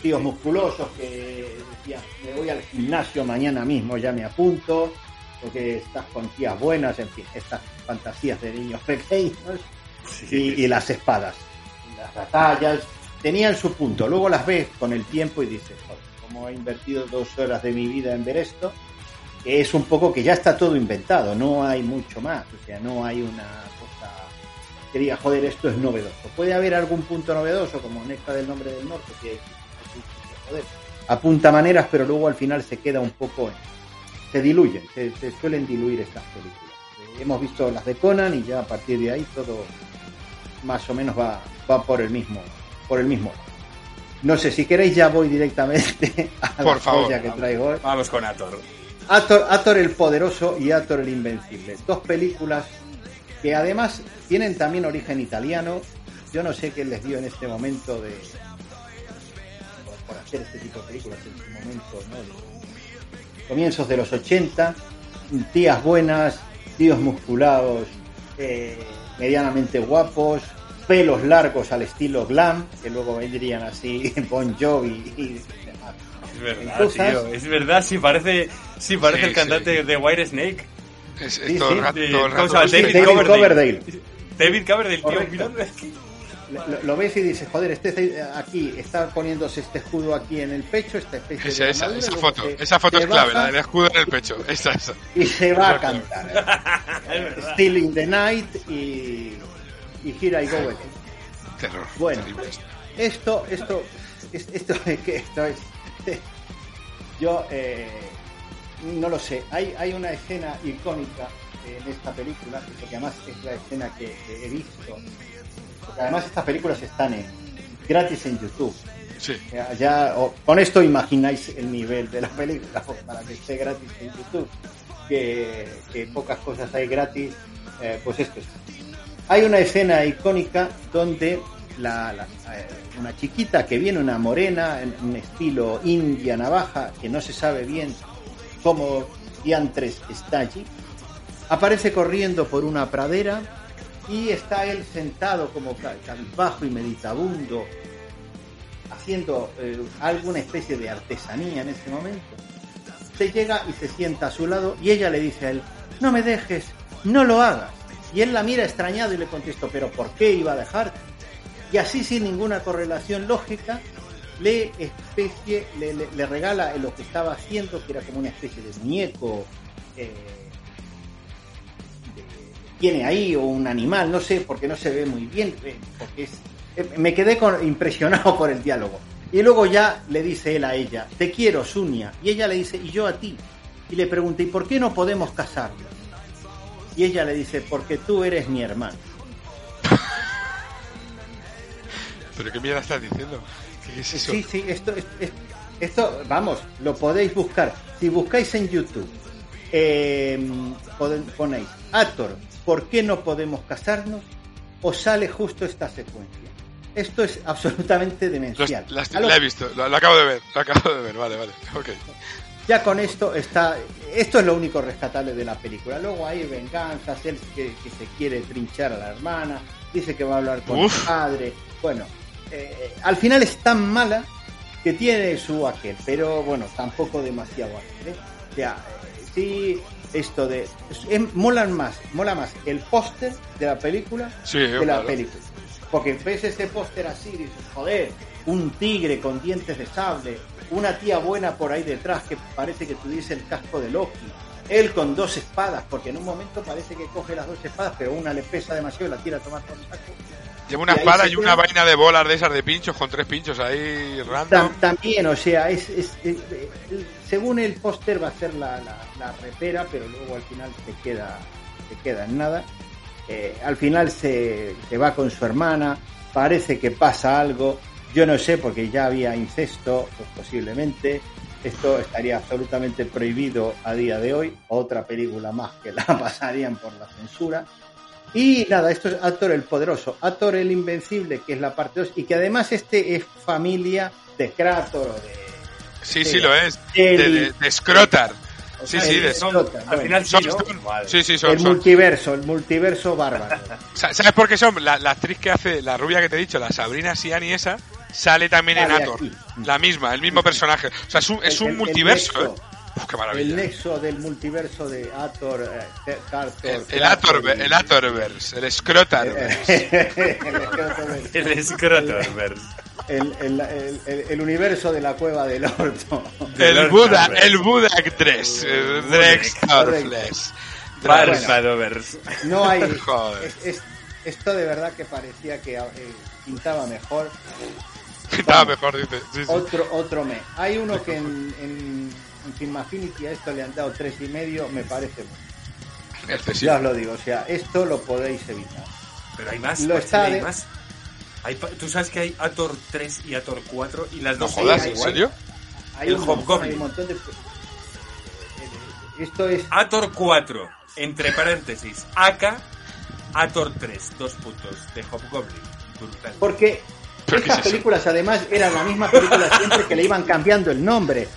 Tíos musculosos que decían, me voy al gimnasio mañana mismo, ya me apunto, porque estás con tías buenas, en fin, estas fantasías de niños pequeños y, y las espadas, las batallas, tenían su punto. Luego las ves con el tiempo y dices, joder, como he invertido dos horas de mi vida en ver esto, que es un poco que ya está todo inventado, no hay mucho más, o sea, no hay una cosa que diga, joder, esto es novedoso. Puede haber algún punto novedoso, como Necta del Nombre del Norte, que, joder, apunta maneras, pero luego al final se queda un poco, en- se diluyen, se, se suelen diluir estas películas. Eh, Hemos visto las de Conan y ya a partir de ahí todo más o menos va, va por el mismo, por el mismo. No sé, si queréis ya voy directamente *laughs* a Por la favor, que traigo hoy. Vamos con Ator. Ator, Ator el Poderoso y Ator el Invencible. Dos películas que además tienen también origen italiano. Yo no sé qué les dio en este momento de por, por hacer este tipo de películas en su momento, ¿no? De comienzos de los 80, tías buenas, tíos musculados, eh, medianamente guapos, pelos largos al estilo glam, que luego vendrían así *laughs* Bon Jovi y demás. Es verdad, Cosas- tío. Es verdad, sí parece, sí parece Sí, el cantante de White Snake. Es, es Sí, todo sí. el rato, De- todo el ¿cómo rato. se llama? Sí, David David Coverdale. Coverdale. David Coverdale, tío. Lo, lo ves y dices, joder, este aquí está poniéndose este escudo aquí en el pecho, esta especie Esa, de esa, esa foto, se- esa foto es clave, baja la del escudo en el pecho. Esa, esa. *laughs* Y se va a cantar. *laughs* Verdad. Still in the Night y, y Here I Go Again. Terror. Bueno, terrible esto. esto, esto, es- esto, es que esto es. *laughs* Yo eh, no lo sé. Hay, hay una escena icónica en esta película, que además es la escena que he visto. Porque además estas películas están en, gratis en YouTube. Sí. Ya, o- con esto imagináis el nivel de la película, *laughs* para que esté gratis en YouTube, que, que pocas cosas hay gratis, eh, pues esto es. Hay una escena icónica donde la, la- eh, una chiquita que viene, una morena, en un estilo india navaja, que no se sabe bien cómo diantres está allí, aparece corriendo por una pradera y está él sentado como cabizbajo y meditabundo, haciendo eh, alguna especie de artesanía en ese momento. Se llega y se sienta a su lado y ella le dice a él, no me dejes, no lo hagas. Y él la mira extrañado y le contestó, pero ¿por qué iba a dejarte? Y así sin ninguna correlación lógica, le, especie, le, regala lo que estaba haciendo, que era como una especie de muñeco eh, tiene ahí, o un animal, no sé, porque no se ve muy bien, eh, porque es, eh, me quedé con- impresionado *laughs* por el diálogo. Y luego ya le dice él a ella, te quiero, Sunia. Y ella le dice, y yo a ti. Y le pregunta, ¿y por qué no podemos casarnos? Y ella le dice, porque tú eres mi hermano. *laughs* ¿Pero qué mierda estás diciendo? ¿Qué es eso? Sí, sí, esto, es- es- esto, vamos, lo podéis buscar. Si buscáis en YouTube, eh, ponéis, Actor, ¿por qué no podemos casarnos? Os sale justo esta secuencia. Esto es *laughs* absolutamente Los- demencial. las- A lo- la he visto, lo, lo acabo de ver, lo acabo de ver, vale, vale, ok. ya con esto está. Esto es lo único rescatable de la película. Luego hay venganzas, él que, que se quiere trinchar a la hermana, dice que va a hablar con Uf. el padre. Bueno, eh, al final es tan mala que tiene su aquel, pero bueno, tampoco demasiado aquel. ¿eh? O sea, eh, sí, esto de. es- molan más, mola más el póster de la película Sí, que la película. Porque ves ese póster así y dices, joder, un tigre con dientes de sable, una tía buena por ahí detrás que parece que tuviese el casco de Loki, él con dos espadas, porque en un momento parece que coge las dos espadas, pero una le pesa demasiado y la tira a tomar por saco. Lleva una Y espada y una vaina de bolas de esas de pinchos con tres pinchos ahí random. Tam- también, o sea, es, es- eh, según el póster va a ser la, la- la repera, pero luego al final se queda, se queda en nada. Eh, al final se, se va con su hermana, parece que pasa algo, yo no sé porque ya había incesto, pues posiblemente. Esto estaría absolutamente prohibido a día de hoy. Otra película más que la *laughs* pasarían por la censura. Y nada, esto es Actor el Poderoso, Actor el Invencible, que es la parte 2, y que además este es familia de Kratos o de... Sí, de sí, lo es. De, de, de Scrotar. O Sí, sea, sí, el de Al final sí, Son- ¿no? son- Vale. Sí, sí, son. el son. multiverso, el multiverso bárbaro. *laughs* Sa- ¿Sabes por qué son? La, la actriz que hace, la rubia que te he dicho, la Sabrina Siani esa, sale también en Ator. aquí. La misma, el mismo personaje. O sea, es un, es El- un el- el multiverso. nexo. ¿eh? Uf, qué El maravilla. nexo del multiverso de Ator, eh, El, el, Kratos Ator, y- el Atorverse, el Scrotarverse. *laughs* El Scrotorverse. El, el, el- el- universo de la cueva del orto. El Lord Buda, el Buda 3. el Drex. No hay. *laughs* Joder. es- es- esto de verdad que parecía que eh, pintaba mejor. Estaba mejor, dice. Sí, sí. Otro, otro mes. Hay uno que en, *laughs* en, en Film Affinity a esto le han dado tres y medio, me parece bueno. Excesivo. Ya os lo digo, o sea, esto lo podéis evitar. Pero hay más. Lo está hay de- más. Hay pa- Tú sabes que hay Ator 3 y Ator 4 y las No dos jodas, ¿en llaman serio? Hay El un montón, Hobgoblin. hay un montón de. Esto es. Ator 4, entre paréntesis, AK, Ator 3, dos puntos, de Hobgoblin. Brutal. Porque ¿Pero qué estas es películas además eran la misma película siempre que le iban cambiando el nombre.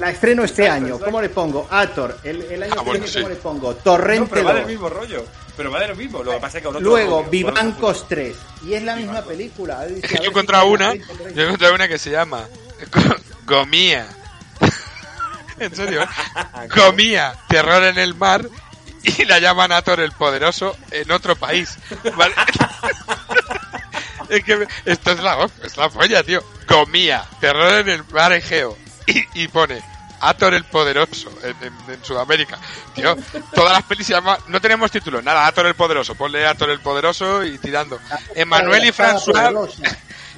La estreno este Exacto, año, exacto. ¿cómo le pongo? Ator. El, el año Ah, que bueno, viene, sí. ¿cómo le pongo? No, Torrente pero va del 2. mismo rollo. Pero va de lo mismo. Lo que pasa es que otro Luego, otro Vivancos 3. Y es la misma película. *laughs* Dice, yo he si una, yo he encontrado una que se llama Go- *laughs* Gomía. *laughs* en serio, ¿eh? Gomía, terror en el mar, y la llaman Ator el Poderoso en otro país. ¿vale? es que me- esto es la, es la polla, tío. Gomía, terror en el mar Egeo. Y, y pone Ator el Poderoso en, en- en Sudamérica. Tío, todas las pelis se llaman... No tenemos título, nada, Ator el Poderoso. Ponle Ator el Poderoso y tirando. Emanuel y François...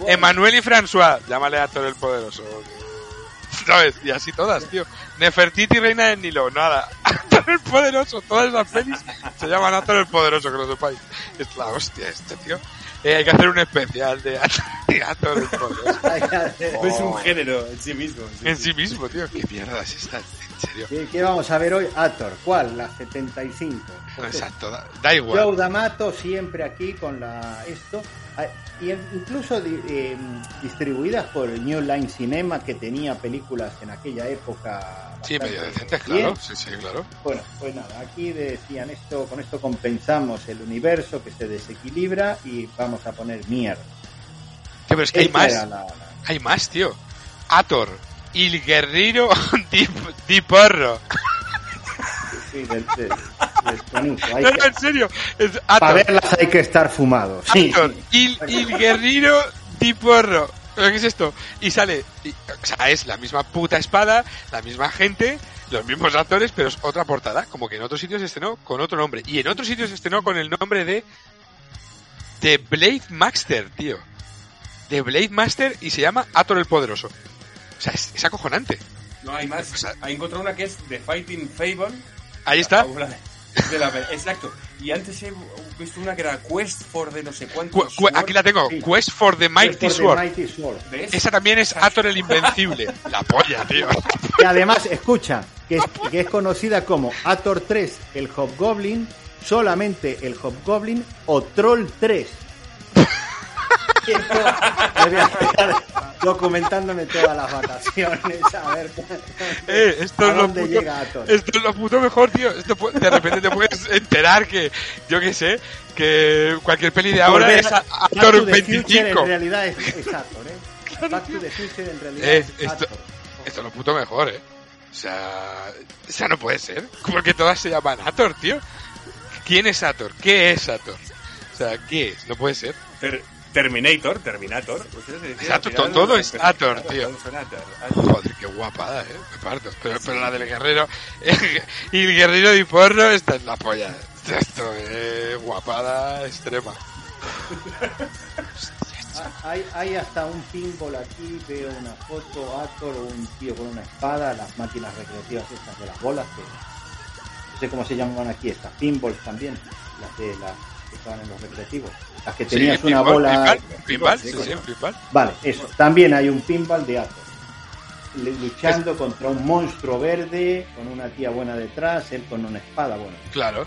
Emanuel y François, llámale a Thor el Poderoso. ¿Sabes? Y así todas, tío. Nefertiti, Reina del Nilo, nada. *laughs* Thor el Poderoso, todas las pelis se llaman a Thor el Poderoso, que lo sepáis. Es la hostia este, tío. Eh, hay que hacer un especial de *laughs* hay que hacer- Es un género en sí mismo. sí, En sí. sí mismo, tío. ¿Qué mierda es esta? En serio. ¿Qué, qué vamos a ver hoy? Ator. ¿Cuál? La 75. Pues Exacto, da, da igual. Joe D'Amato siempre aquí con la esto y incluso eh, distribuidas por New Line Cinema que tenía películas en aquella época Sí, medio decentes, claro. Sí, sí, claro. bueno pues nada aquí decían esto con esto compensamos el universo que se desequilibra y vamos a poner mierda Tío, pero es que hay más. era la- la- Hay más, tío. Ator, el guerrero *laughs* di, di porro. Sí, del, del-. Hay No, en serio. Es para verlas hay que estar fumado sí, sí. guerrero di porro. ¿Pero qué es esto? Y sale, y- o sea, es la misma puta espada, la misma gente, los mismos actores, pero es otra portada, como que en otros sitios se estrenó con otro nombre. Y en otros sitios se estrenó con el nombre de The Blade Master, tío. The Blade Master y se llama Ator el Poderoso. O sea, es, es acojonante. No hay más. Hay encontrado una que es The Fighting Fable. Ahí está. De- la- exacto. Y antes he visto una que era Quest for the no sé cuánto. Cu- cu- aquí la tengo. Quest for the Mighty the Sword. Mighty Sword. ¿Ves? Esa también es Ator el Invencible. *laughs* La polla, tío. Y además, escucha, que es, que es conocida como Ator 3, el Hobgoblin, solamente el Hobgoblin o Troll 3. Voy a *laughs* documentándome todas las vacaciones, a ver Eh, esto, a es lo dónde puto, llega Ator. esto es lo puto mejor, tío. Esto de repente te puedes enterar que, yo qué sé, que cualquier peli de ahora Volver es a- a- Back Ator to the Future 25. en realidad es, es Ator, ¿eh? Back to the Future en realidad Eh, es esto, esto es lo puto mejor, eh. O sea, o sea, no puede ser. Porque todas se llaman Ator, tío. ¿Quién es Ator? ¿Qué es Ator? O sea, ¿qué es? No puede ser. Terminator, Terminator. decían, Exacto, todo es Ator, tío. Joder, qué guapada, eh. Me parto. Pero, pero la del guerrero. *laughs* y el guerrero de porno está en la polla. Esto es guapada extrema. Ah, Hay, hay hasta un pinball aquí, veo una foto, Ator o un tío con una espada, las máquinas recreativas estas de las bolas, que no sé cómo se llaman aquí, estas pinballs también, las de las que estaban en los recreativos, las que tenías Sí, una pinball, bola. Pinball, pinball, sí, sí, pinball. Vale, eso. También hay un pinball de Ator. le- Luchando contra un monstruo verde, con una tía buena detrás, él con una espada buena. Claro.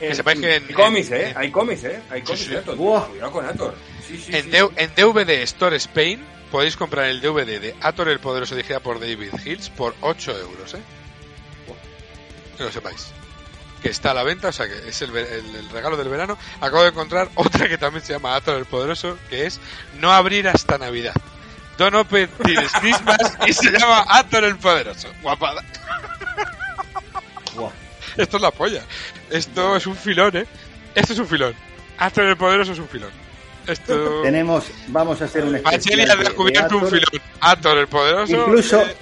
Eh, Que sepáis que en, hay cómics, en- ¿eh? Hay cómics, ¿eh? Hay cómics sí. de. Cuidado con Ator. Sí, sí, en, sí, D- sí. en DVD Store Spain podéis comprar el DVD de Ator el Poderoso dirigida por David Hills por 8 euros, ¿eh? Que lo sepáis. Que está a la venta, o sea que es el, ve- el- el regalo del verano. Acabo de encontrar *laughs* otra que también se llama Ator el Poderoso, que es No abrir hasta Navidad. Don't open till Christmas y se llama Ator el Poderoso. Guapada. Esto es la polla. Esto es un filón, ¿eh? Esto es un filón. Ator el Poderoso es un filón. Esto... Tenemos, vamos a hacer un Pacheli especial ha de- de descubierto un filón. Ator el Poderoso. Incluso, eh,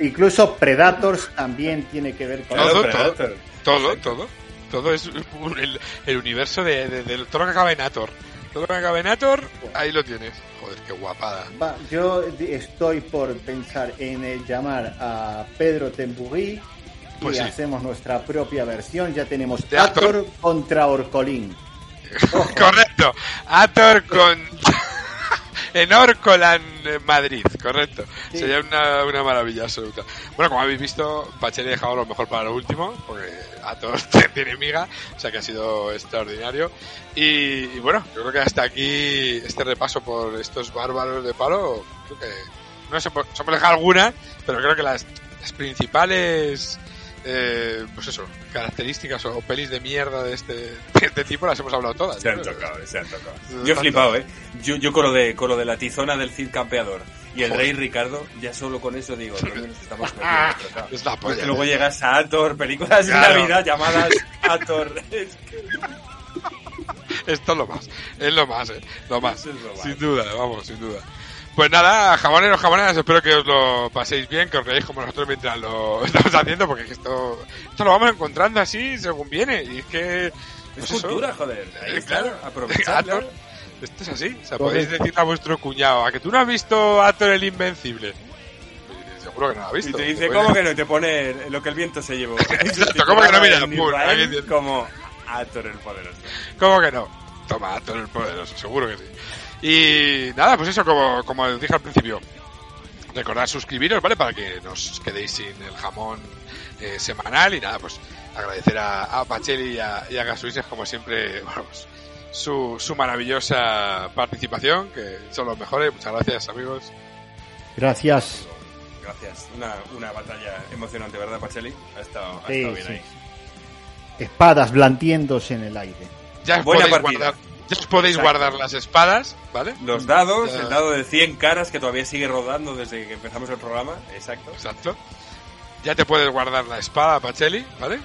incluso Predators también tiene que ver con Claro, Predator. Todo, todo. Todo es un- el, el universo de, de- de todo lo que acaba en Ator. Todo lo que acaba en Ator, ahí lo tienes. Joder, qué guapada. Va, yo estoy por pensar en eh, llamar a Pedro Temburí Pues y sí. hacemos nuestra propia versión. Ya tenemos De Ator. Ator contra Orcolín. *laughs* Correcto. Ator con. En Orcolan, en Madrid, correcto. Sí. Sería una, una maravilla absoluta. Bueno, como habéis visto, Pacheli ha dejado lo mejor para lo último, porque Ator *laughs* tiene miga, o sea que ha sido extraordinario. Y, y bueno, yo creo que hasta aquí este repaso por estos bárbaros de palo, creo que. No sé, se me deja alguna, pero creo que las, las principales. Eh, pues eso, características o, pelis de mierda de este, *laughs* de este tipo las hemos hablado todas. Se han creo. tocado, se han tocado. Se Yo he flipado, ¿eh? Yo, yo con, lo de, con lo de la tizona del Cid Campeador y el Joder. Rey Ricardo, ya solo con eso digo, ¿dónde nos estamos *laughs* metiendo? Es la polla, luego ¿eh? llegas a Ator, películas Claro. de Navidad llamadas *laughs* Ator. Es que- Esto es lo más, es lo más, eh, lo más, es lo más. sin duda, vamos, sin duda. Pues nada, jamoneros, jamoneras, espero que os lo paséis bien, que os reáis como nosotros mientras lo *laughs* estamos haciendo, porque es que esto, esto lo vamos encontrando así según viene, y es que... Es pues eso, cultura, joder. Ahí eh, está, claro. Ator, *laughs* esto es así, o sea, podéis decirle a vuestro cuñado, ¿a que tú no has visto Ator el Invencible? Y Seguro que no lo ha Y visto. te dice, ¿cómo que no? Y te pone lo que el viento se llevó. *laughs* Exacto, ¿cómo que no? Mira, Israel tiene. como Ator el poderoso. ¿Cómo que no? Toma, Ator el poderoso, seguro que sí. Y nada, pues eso, como, como os dije al principio, recordad suscribiros, ¿vale? Para que no os quedéis sin el jamón eh, semanal y nada, pues agradecer a, a Pacheli y a, y a Gasuises, como siempre, *laughs* pues, su, su maravillosa participación, que son los mejores. Muchas gracias, amigos. Gracias. Gracias. Una, una batalla emocionante, ¿verdad, Pacheli? Ha estado, ha Sí, estado bien sí. ahí. Espadas blandiéndose en el aire. Ya os Buena partida. guardar, podéis Exacto. guardar las espadas, ¿vale? Los dados, Ya. el dado de 100 caras que todavía sigue rodando desde que empezamos el programa. Exacto. Exacto. Ya te puedes guardar la espada, Pacheli, ¿vale?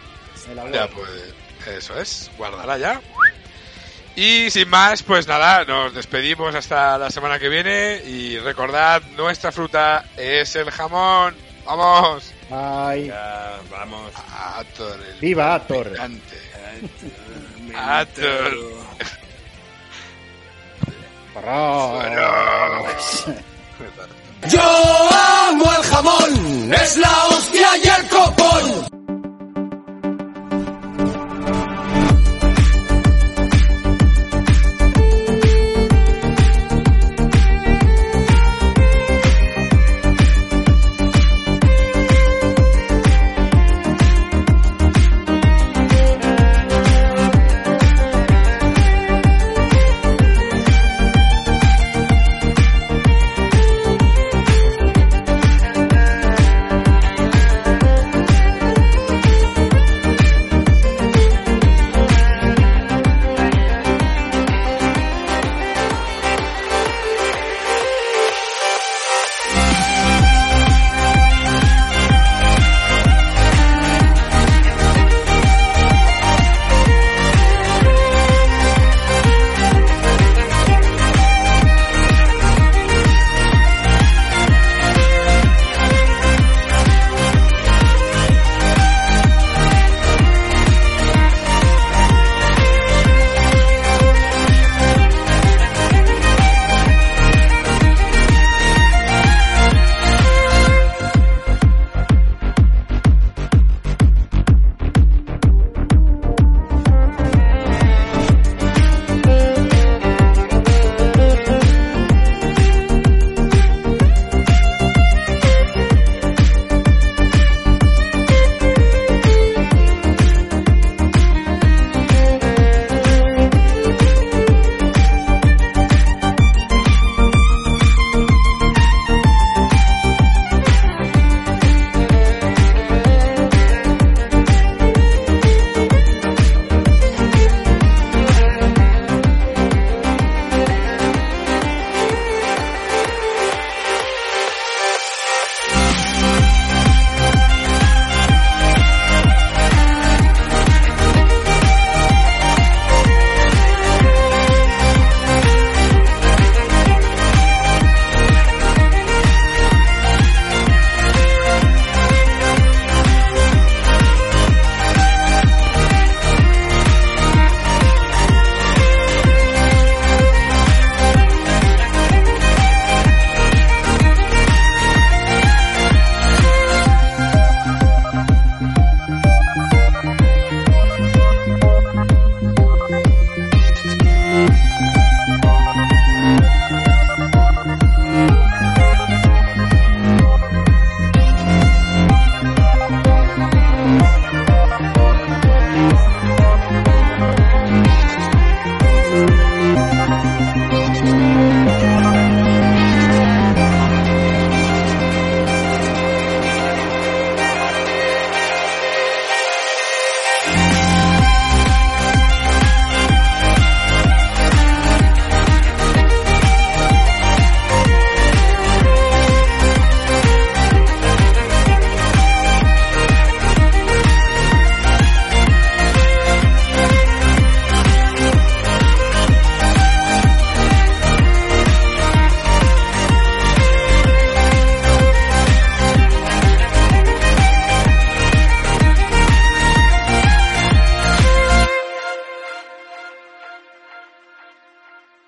Ya, pues, eso es, guárdala ya. Y sin más, pues nada, nos despedimos hasta la semana que viene y recordad, nuestra fruta es el jamón. Vamos. Bye. Ya, vamos. Viva Ator. gigante. Ator. *laughs* Yo amo el jamón, es la hostia y el copón.